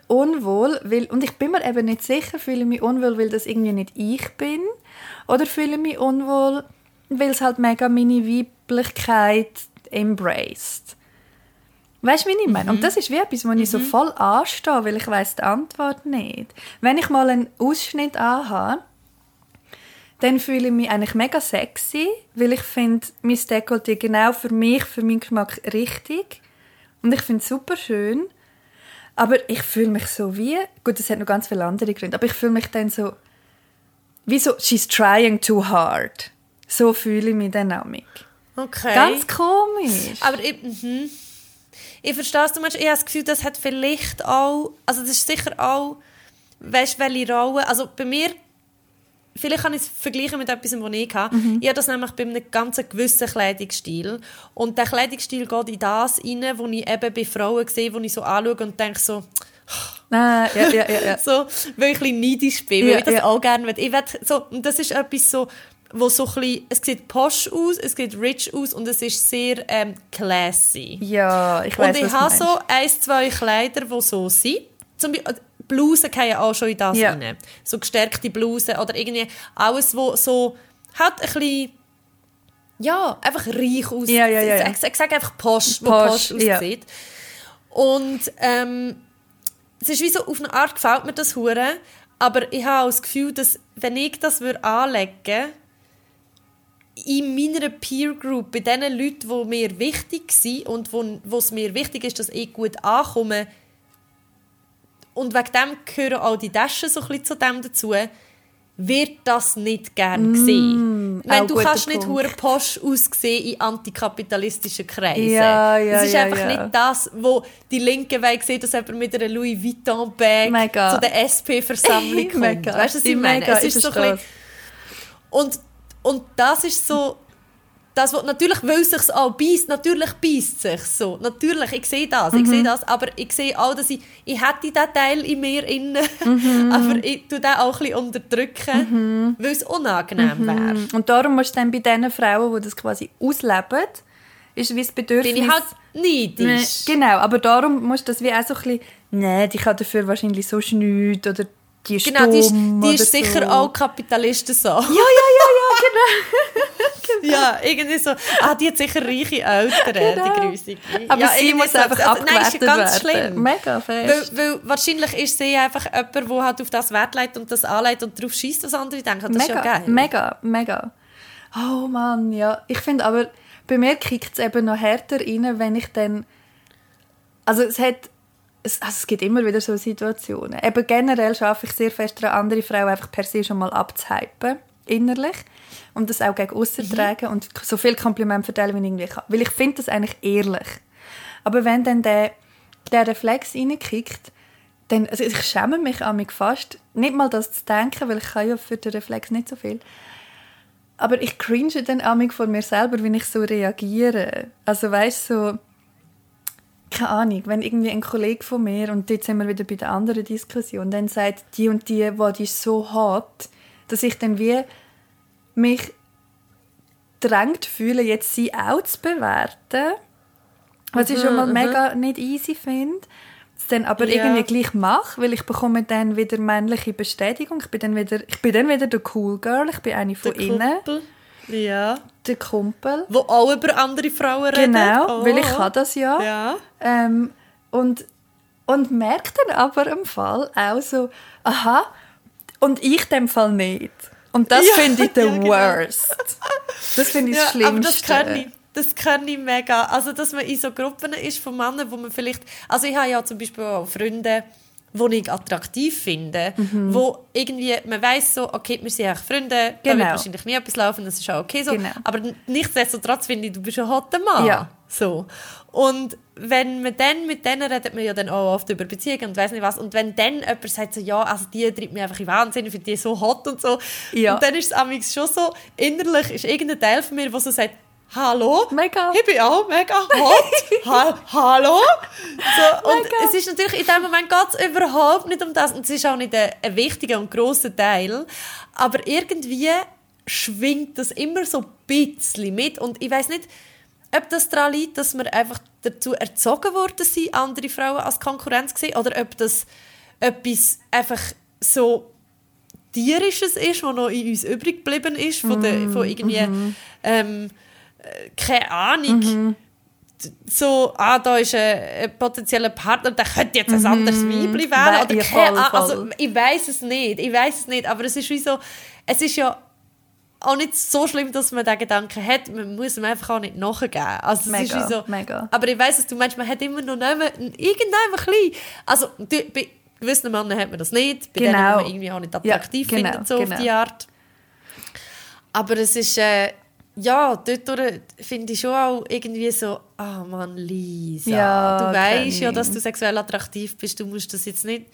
unwohl, weil, und ich bin mir eben nicht sicher, fühle ich mich unwohl, weil das irgendwie nicht ich bin, oder fühle ich mich unwohl, weil es halt mega meine Weiblichkeit embraced. Weißt du, wie ich meine? Und das ist wie etwas, wo ich so voll anstehe, weil ich weiß die Antwort nicht. Wenn ich mal einen Ausschnitt anhabe, dann fühle ich mich eigentlich mega sexy, weil ich finde, mein Dekolleté genau für mich, für meinen Geschmack richtig. Und ich finde es super schön. Aber ich fühle mich so wie, gut, das hat noch ganz viele andere Gründe, aber ich fühle mich dann so, wie so, she's trying too hard. So fühle ich mich dann auch. Okay. Ganz komisch. Aber ich, mhm. ich verstehe es, du meinst, ich habe das Gefühl, das hat vielleicht auch, also das ist sicher auch, weißt du, welche Rolle, also bei mir, vielleicht kann ich es vergleichen mit etwas, was ich hatte. Ich habe das nämlich bei einem ganz gewissen Kleidungsstil und der Kleidungsstil geht in das rein, wo ich eben bei Frauen sehe, wo ich so anschaue und denke so, Ah, ja, ja, ja, ja. so, weil ich ein bisschen neidisch bin, weil Ja, ich das ja. auch gerne will. Ich will so, und das ist etwas so, wo so ein bisschen, es sieht posh aus, es sieht rich aus und es ist sehr ähm, classy. Ja, ich weiß Und ich habe so ein, zwei Kleider, die so sind. Zum Beispiel, Blusen gehen auch schon in das Ja. rein. So gestärkte Blusen oder irgendwie alles, wo so hat ein bisschen ja, einfach reich aussieht. Ja, ja, ja. Ich, ich sage einfach Posh, posh ja. aussieht. Und ähm, es ist wie so, auf eine Art gefällt mir das hure, aber ich habe auch das Gefühl, dass wenn ich das würde anlegen würde, in meiner Peer Group, bei den Leuten, die mir wichtig sind und wo, wo es mir wichtig ist, dass ich gut ankomme, und wegen dem gehören auch die Taschen so ein bisschen zu dem dazu, wird das nicht gern gesehen. auch Wenn du kannst nicht Punkt. hure posch aussehen in antikapitalistischen Kreisen. Ja, ja, das ist ja, einfach ja. nicht das, wo die Linke Weg sieht, dass jemand mit einer Louis Vuitton Bag Mega. zu der SP-Versammlung kommt. Mega. Weißt du, was ich meine? Mega, es ich ist so ein bisschen, und, und das ist so das, was natürlich, weil es sich auch beißt, natürlich beißt es sich so. Natürlich, ich sehe das, ich sehe das, aber ich sehe auch, dass ich, ich hätte diesen Teil in mir innen, aber ich tue den auch ein bisschen unterdrücken, weil es unangenehm wäre. Und darum musst du dann bei den Frauen, die das quasi ausleben, ist wie das Bedürfnis... Bin ich halt Nee, neidisch. genau, aber darum musst du das wie auch so ein bisschen... Nein, die kann dafür wahrscheinlich so nichts oder die ist Genau, die ist, die ist sicher so. auch Kapitalisten so. Ja, ja, ja, ja, genau. Ja, irgendwie so. Ah, die hat sicher reiche Eltern, Genau. die Grüßige. Aber ja, sie muss so. einfach Also, Nein, ist abgewertet ganz werden. schlimm. Mega fest. Weil, weil wahrscheinlich ist sie einfach jemand, der halt auf das Wert legt und das anlegt und darauf schießt, was andere denken. Das mega, ist ja geil. mega, mega. Oh Mann, ja. Ich finde aber, bei mir kickt es eben noch härter rein, wenn ich dann... Also es hat... Es, also es gibt immer wieder so Situationen. Eben generell schaffe ich sehr fest daran, andere Frauen einfach per se schon mal abzuhypen, innerlich. Und das auch gegen aussen tragen und so viel Kompliment verteilen, wie ich irgendwie kann. Weil ich finde das eigentlich ehrlich. Aber wenn dann der, der Reflex reinkickt, dann, also ich schäme mich an mich fast, nicht mal das zu denken, weil ich kann ja für den Reflex nicht so viel. Aber ich cringe dann an mich vor mir selber, wenn ich so reagiere. Also weißt so, keine Ahnung, wenn irgendwie ein Kollege von mir, und jetzt sind wir wieder bei der anderen Diskussion, dann sagt, die und die, die ist so hart, dass ich dann wie mich drängt fühle, jetzt sie auch zu bewerten, was ich schon mal mega nicht easy finde, es dann aber Ja. irgendwie gleich mache, weil ich bekomme dann wieder männliche Bestätigung, ich bin dann wieder, ich bin dann wieder der Cool Girl, ich bin eine von Der innen, Kumpel. Ja. der Kumpel. Wo auch über andere Frauen reden. Genau, oh. weil ich kann das ja. Ja. Ähm, und, und merke dann aber im Fall auch so, aha, und ich dem Fall nicht. Und das Ja, finde ich the ja, genau. worst. Das finde ich das aber Schlimmste. das kann ich. Das kann ich mega. Also, dass man in so Gruppen ist von Männern, wo man vielleicht... Also, ich habe ja zum Beispiel auch Freunde, die ich attraktiv finde, Mhm. wo irgendwie, man weiß so, okay, wir sind eigentlich Freunde, da wird Genau. wahrscheinlich nie etwas laufen, das ist auch okay so. Genau. Aber nichtsdestotrotz finde ich, du bist ein hotter Mann. Ja. So. Und wenn man dann mit denen redet man ja dann auch oft über Beziehungen und weiß nicht was. Und wenn dann jemand sagt so, ja, also die treibt mich einfach in Wahnsinn, ich finde die so hot und so. Ja. Und dann ist es amigs schon so, innerlich ist irgendein Teil von mir, der so sagt, Hallo? Mega. Ich bin auch mega hot. ha Hallo? So, und Mega. es ist natürlich, in dem Moment geht es überhaupt nicht um das. Und es ist auch nicht ein, ein wichtiger und grosser Teil. Aber irgendwie schwingt das immer so ein bisschen mit. Und ich weiß nicht, ob das daran liegt, dass wir einfach dazu erzogen worden sind, andere Frauen als Konkurrenz zu sehen, oder ob das etwas einfach so tierisches ist, was noch in uns übrig geblieben ist, von, der, von irgendwie, ähm, äh, keine Ahnung, d- so, ah, da ist ein, potenzieller Partner, der könnte jetzt ein anderes Weibli werden, Wär- oder keine Ahnung, also ich weiß es nicht, ich weiß es nicht, aber es ist wie so, es ist ja auch nicht so schlimm, dass man den Gedanken hat, man muss ihm einfach auch nicht nachgeben. Also Mega, ist so, mega. aber ich weiß, dass du meinst, man hat immer noch nicht irgendein klein, also du, bei gewissen Männern hat man das nicht, bei denen Genau. man irgendwie auch nicht attraktiv Ja, genau, findet, so genau. auf die Art. Aber es ist, äh, ja, dort finde ich schon auch irgendwie so, ah Mann, Lisa, Ja, du weißt ja, dass du sexuell attraktiv bist, du musst das jetzt nicht,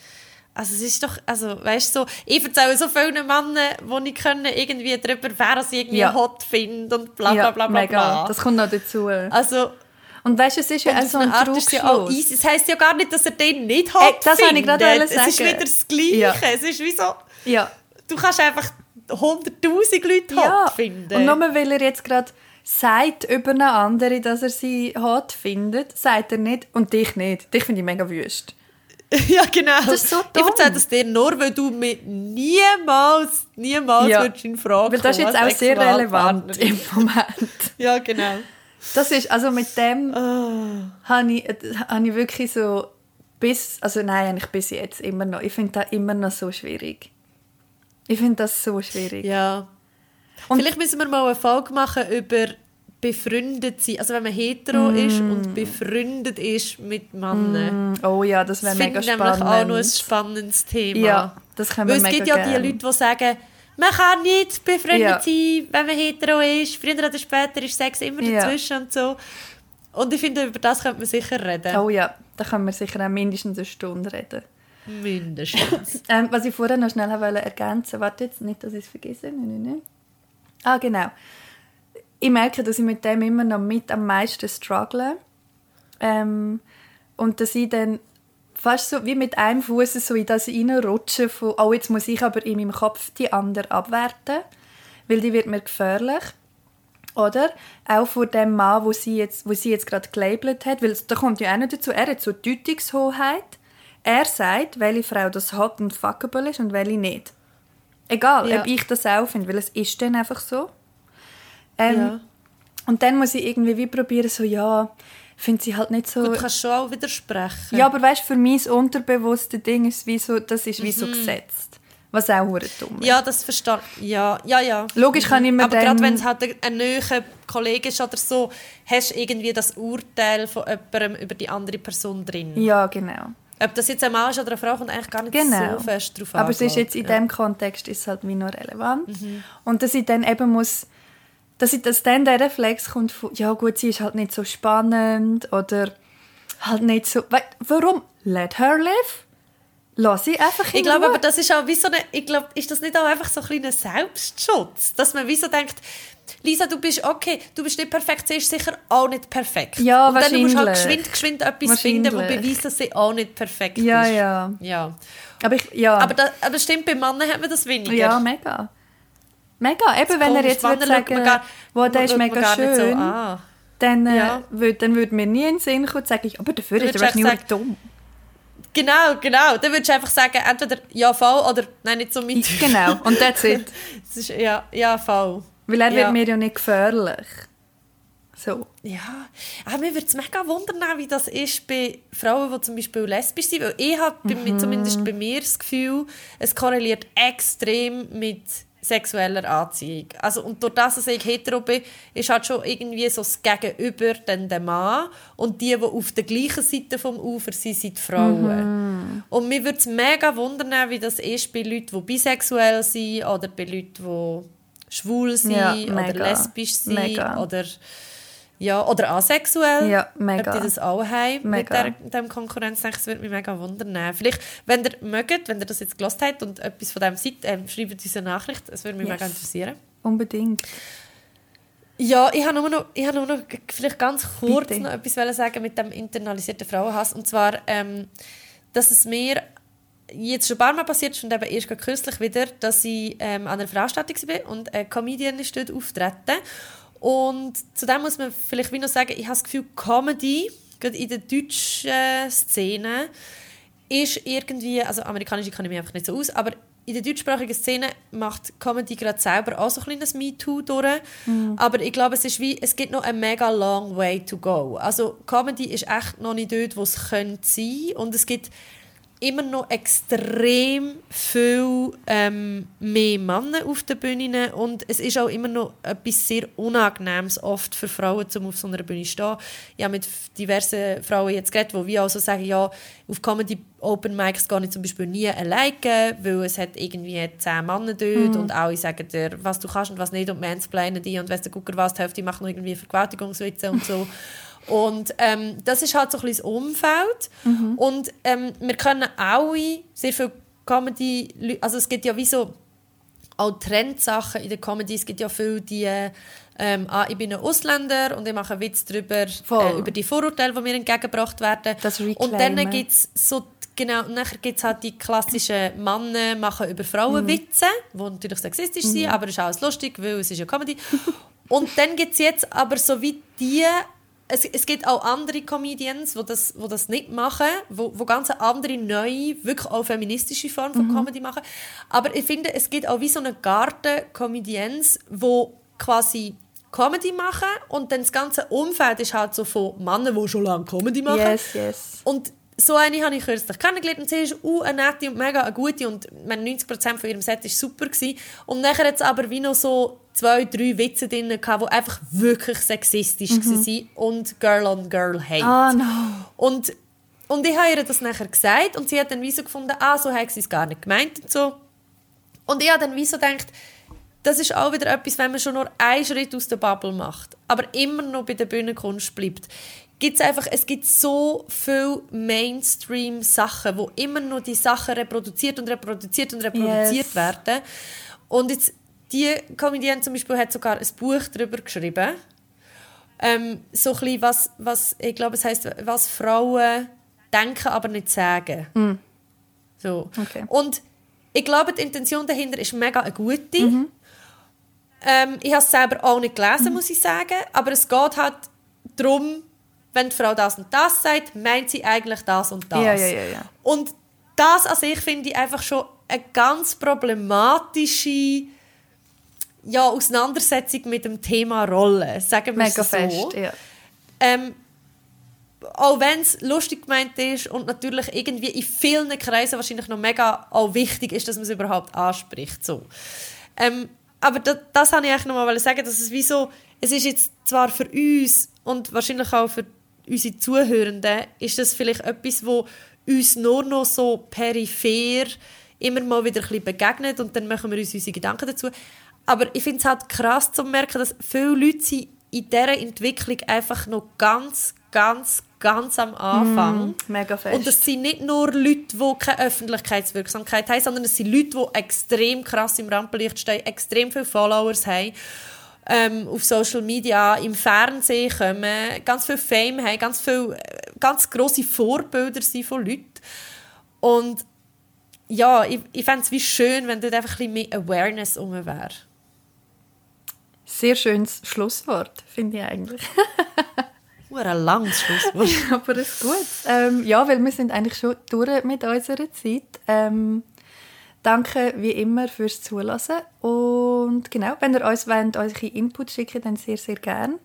also es ist doch, also weißt du, so, ich erzähle so vielen Männern, die ich können, irgendwie darüber, wer sie irgendwie Ja. hot finden und bla bla ja, bla bla mega. bla. Das kommt noch dazu. Also, Und weißt du, es ist ja so ein Art ja auch Trugschluss. easy. Es heisst ja gar nicht, dass er den nicht hot Ey, das wollte ich findet. gerade Es ist sagen. wieder das Gleiche. Ja. Es ist wie so, Ja. du kannst einfach 100'000 Leute hot ja. finden. Und nur weil er jetzt gerade sagt über eine andere, dass er sie hot findet, sagt er nicht und dich nicht. Dich finde ich mega wüst. ja, genau. Das ist so Ich dumm. erzähle das dir nur, weil du mich niemals, niemals Ja. würdest in Frage Weil das ist jetzt auch sehr relevant im Moment. Ja, genau. Das ist, also mit dem Ah. habe ich, äh, habe ich wirklich so bis, also nein, eigentlich bis jetzt immer noch. Ich finde das immer noch so schwierig. Ich finde das so schwierig. Ja. Und- Vielleicht müssen wir mal eine Folge machen über befreundet sein. Also wenn man hetero Mm. ist und befreundet ist mit Männern. Oh ja, das wäre Das mega finde ich nämlich spannend. auch noch ein spannendes Thema. Ja, das können wir Weil es mega gibt ja gern. die Leute, die sagen, man kann nicht befreundet Ja. sein, wenn man hetero ist. Früher oder später ist Sex immer Ja. dazwischen und so. Und ich finde, über das könnte man sicher reden. Oh ja, da können wir sicher auch mindestens eine Stunde reden. Mindestens. Ähm, was ich vorher noch schnell wollte ergänzen, warte jetzt nicht, dass ich es vergesse. Nein, nein, nein. Ah, genau. Ich merke, dass ich mit dem immer noch mit am meisten struggle. Ähm, und dass ich dann fast so wie mit einem Fuß so in das reinrutsche von «Oh, jetzt muss ich aber in meinem Kopf die andere abwerten, weil die wird mir gefährlich». Oder auch vor dem Mann, wo sie jetzt, wo sie jetzt gerade gelabelt hat, weil da kommt ja auch noch dazu, er hat so Deutungshoheit. Er sagt, welche Frau das hot und fuckable ist und welche nicht. Egal, Ja. ob ich das auch finde, weil es ist dann einfach so. Ähm, Ja. Und dann muss ich irgendwie wie probieren, so, ja, finde sie halt nicht so... Du kannst schon auch widersprechen. Ja, aber weißt, für mein unterbewusste Ding ist wie so, das ist wie so gesetzt. Was auch hure dumm ist. Ja, das verstehe ich. Ja, ja, ja. Logisch kann ich mir Aber gerade wenn es halt ein, neuer Kollege ist oder so, hast du irgendwie das Urteil von jemandem über die andere Person drin. Ja, genau. Ob das jetzt ein Mann ist oder eine Frau, kommt eigentlich gar nicht Genau. so fest drauf an. Aber es ist jetzt in. Ja. diesem Kontext ist es halt wie noch relevant. Mhm. Und dass ich dann eben muss, dass, ich, dass dann der Reflex kommt von, ja gut, sie ist halt nicht so spannend oder halt nicht so, Wei- warum? Let her live. Lass sie einfach in Ich glaube aber, das ist auch wie so eine, ich glaube, ist das nicht auch einfach so ein kleiner Selbstschutz? Dass man wie so denkt, Lisa, du bist okay, du bist nicht perfekt, sie ist sicher auch nicht perfekt. Ja, Und dann musst du halt geschwind, geschwind etwas finden, das Wahrscheinlich. beweist, dass sie auch nicht perfekt Ja, ist. ja. ja. Aber ich, ja. Aber, das, aber stimmt, bei Männern hat man das weniger. ja, mega. Mega. Eben, wenn er jetzt würde sagen, man gar- wow, der ist mega nicht so schön, an. dann, äh, Ja. würd, dann würde mir nie in den Sinn kommen, zu sagen, aber dafür ist er nur dumm. Genau, genau. Dann würdest du einfach sagen, entweder ja, voll oder nein, nicht so mit. Genau, und that's it. Das ist, ja, ja, voll. Weil er Ja. wird mir ja nicht gefährlich. So. Ja, aber mir würde es mega wundern, wie das ist bei Frauen, die zum Beispiel lesbisch sind. Weil ich habe Mhm. zumindest bei mir das Gefühl, es korreliert extrem mit sexueller Anziehung. Also, und durch das, dass ich hetero bin, ist halt schon irgendwie so das Gegenüber dann der Mann und die, die auf der gleichen Seite vom Ufer sind, sind die Frauen. Mhm. Und mir würde es mega wundern, wie das ist bei Leuten, die bisexuell sind oder bei Leuten, die schwul sind Ja, oder lesbisch sind Mega. oder ja, oder asexuell. Ja, mega. Ob die das auch haben mit Mega. der, dem Konkurrenz, denke ich, das würde mich mega wundern. Vielleicht, wenn ihr mögt, wenn ihr das jetzt gelost habt und etwas von dem seid, ähm, schreibt uns eine Nachricht, das würde mich Yes. mega interessieren. Unbedingt. Ja, ich habe nur noch, ich habe nur noch vielleicht ganz kurz Bitte. noch etwas sagen mit dem internalisierten Frauenhass. Und zwar, ähm, dass es mir jetzt schon ein paar Mal passiert ist und eben erst kürzlich wieder, dass ich ähm, an einer Veranstaltung war und eine Comedian ist dort auftreten. Und zu dem muss man vielleicht wie noch sagen, ich habe das Gefühl, Comedy, gerade in der deutschen Szene, ist irgendwie, also amerikanische kann ich mir einfach nicht so aus, aber in der deutschsprachigen Szene macht Comedy gerade selber auch so ein kleines MeToo durch. Aber ich glaube, es ist wie, es gibt noch einen mega long way to go. Also Comedy ist echt noch nicht dort, wo es könnte sein und es gibt immer noch extrem viel ähm, mehr Männer auf den Bühnen und es ist auch immer noch etwas sehr Unangenehmes oft für Frauen, um auf so einer Bühne zu stehen. Ich habe mit diversen Frauen jetzt geredet, die wie auch so sagen, ja, auf Comedy Open Mics gehe ich zum Beispiel nie alleine, weil es hat irgendwie zehn Männer dort und alle sagen dir, was du kannst und was nicht und mansplainen die und weiss der Gucker was, die Hälfte macht noch irgendwie Vergewaltigungswitze und so. Und ähm, das ist halt so ein bisschen das Umfeld. Und ähm, wir können alle sehr viel Comedy, also es gibt ja wie so auch Trendsachen in der Comedy. Es gibt ja viel die, ähm, ah, ich bin ein Ausländer und ich mache einen Witz darüber, äh, über die Vorurteile, die mir entgegengebracht werden. Das und dann Reclaimen. gibt es so, genau, und nachher gibt es halt die klassischen Männer machen über Frauen Witze, die natürlich sexistisch sind, aber es ist alles lustig, weil es ist ja Comedy. und dann gibt es jetzt aber so wie die es, es gibt auch andere Comedians, die das, die das nicht machen, wo, wo ganz andere, neue, wirklich auch feministische Form von Comedy machen. Aber ich finde, es gibt auch wie so eine Garten Comedians, die quasi Comedy machen und dann das ganze Umfeld ist halt so von Männern, die schon lange Comedy machen. Yes, yes. Und so eine habe ich kürzlich kennengelernt und sie ist uh, eine nette und mega eine gute und meine 90% von ihrem Set war super. Gewesen. Und nachher hat es aber wie noch so zwei, drei Witze drin gehabt, die einfach wirklich sexistisch waren und Girl on Girl Hate. Ah, no. Und, und ich habe ihr das nachher gesagt und sie hat dann wie so gefunden, ah, so hat sie es gar nicht gemeint und so. Und ich habe dann wie so gedacht, das ist auch wieder etwas, wenn man schon nur einen Schritt aus der Bubble macht, aber immer noch bei der Bühnenkunst bleibt. Gibt's einfach, es gibt so viele Mainstream-Sachen, wo immer noch die Sachen reproduziert und reproduziert und reproduziert Yes. werden. Und jetzt die Comedienne zum Beispiel hat sogar ein Buch darüber geschrieben. Ähm, so ein bisschen, was, was, ich glaube, es heißt, was Frauen denken, aber nicht sagen. So. Okay. Und ich glaube, die Intention dahinter ist mega eine gute. Ähm, ich habe es selber auch nicht gelesen, muss ich sagen. Aber es geht halt darum, wenn die Frau das und das sagt, meint sie eigentlich das und das. Ja, ja, ja, ja. Und das an sich finde ich einfach schon eine ganz problematische ja, Auseinandersetzung mit dem Thema Rolle. Sagen wir Mega es so. fest, ja. Ähm, auch wenn es lustig gemeint ist und natürlich irgendwie in vielen Kreisen wahrscheinlich noch mega auch wichtig ist, dass man es überhaupt anspricht. So. Ähm, aber das, das wollte ich eigentlich noch mal sagen, dass es wie so, es ist jetzt zwar für uns und wahrscheinlich auch für unsere Zuhörenden, ist das vielleicht etwas, wo uns nur noch so peripher immer mal wieder ein bisschen begegnet und dann machen wir uns unsere Gedanken dazu. Aber ich finde es halt krass zu merken, dass viele Leute sind in dieser Entwicklung einfach noch ganz, ganz, ganz am Anfang. Mega fest. Und das sind nicht nur Leute, die keine Öffentlichkeitswirksamkeit haben, sondern es sind Leute, die extrem krass im Rampenlicht stehen, extrem viele Followers haben, ähm, auf Social Media, im Fernsehen kommen, ganz viel Fame haben, ganz viel, äh, ganz grosse Vorbilder sind von Leuten. Und ja, ich, ich fände es wie schön, wenn dort einfach ein bisschen mehr Awareness um wäre. Sehr schönes Schlusswort, finde ich eigentlich. Nur ein langes Schlusswort. Aber es ist gut. Ähm, ja, weil wir sind eigentlich schon durch mit unserer Zeit. Ähm, danke wie immer fürs Zulassen. Und genau, wenn ihr uns wollt, eure Input schicken dann sehr, sehr gerne.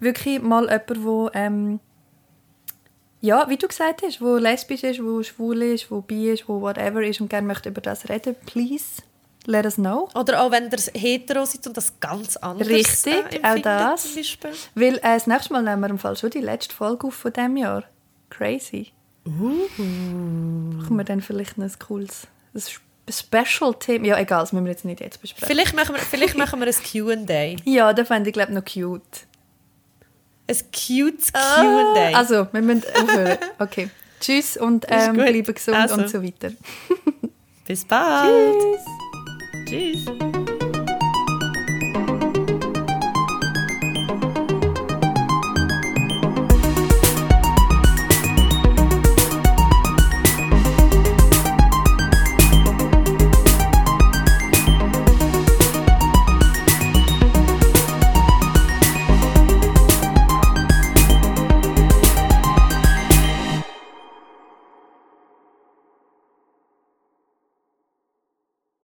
Wirklich mal jemand, der, ähm, ja, wie du gesagt hast, wo lesbisch ist, wo schwul ist, wo bi ist, wo whatever ist und gerne möchte über das reden, please let us know. Oder auch wenn ihr hetero seid und das ganz anders Richtig, äh, auch das. Zum Beispiel. Weil äh, das nächste Mal nehmen wir im Fall schon die letzte Folge auf von diesem Jahr. Crazy. Machen wir dann vielleicht noch ein cooles ein Sp- Special-Thema? Ja, egal, das müssen wir jetzt nicht jetzt besprechen. Vielleicht machen wir, vielleicht machen wir ein Q&A. Ja, das fände ich, glaube noch cute. Ein cutes Q&A. Also, wir müssen aufhören. Okay. Tschüss und ähm, bleiben gesund Also. und so weiter. Bis bald. Tschüss. Tschüss.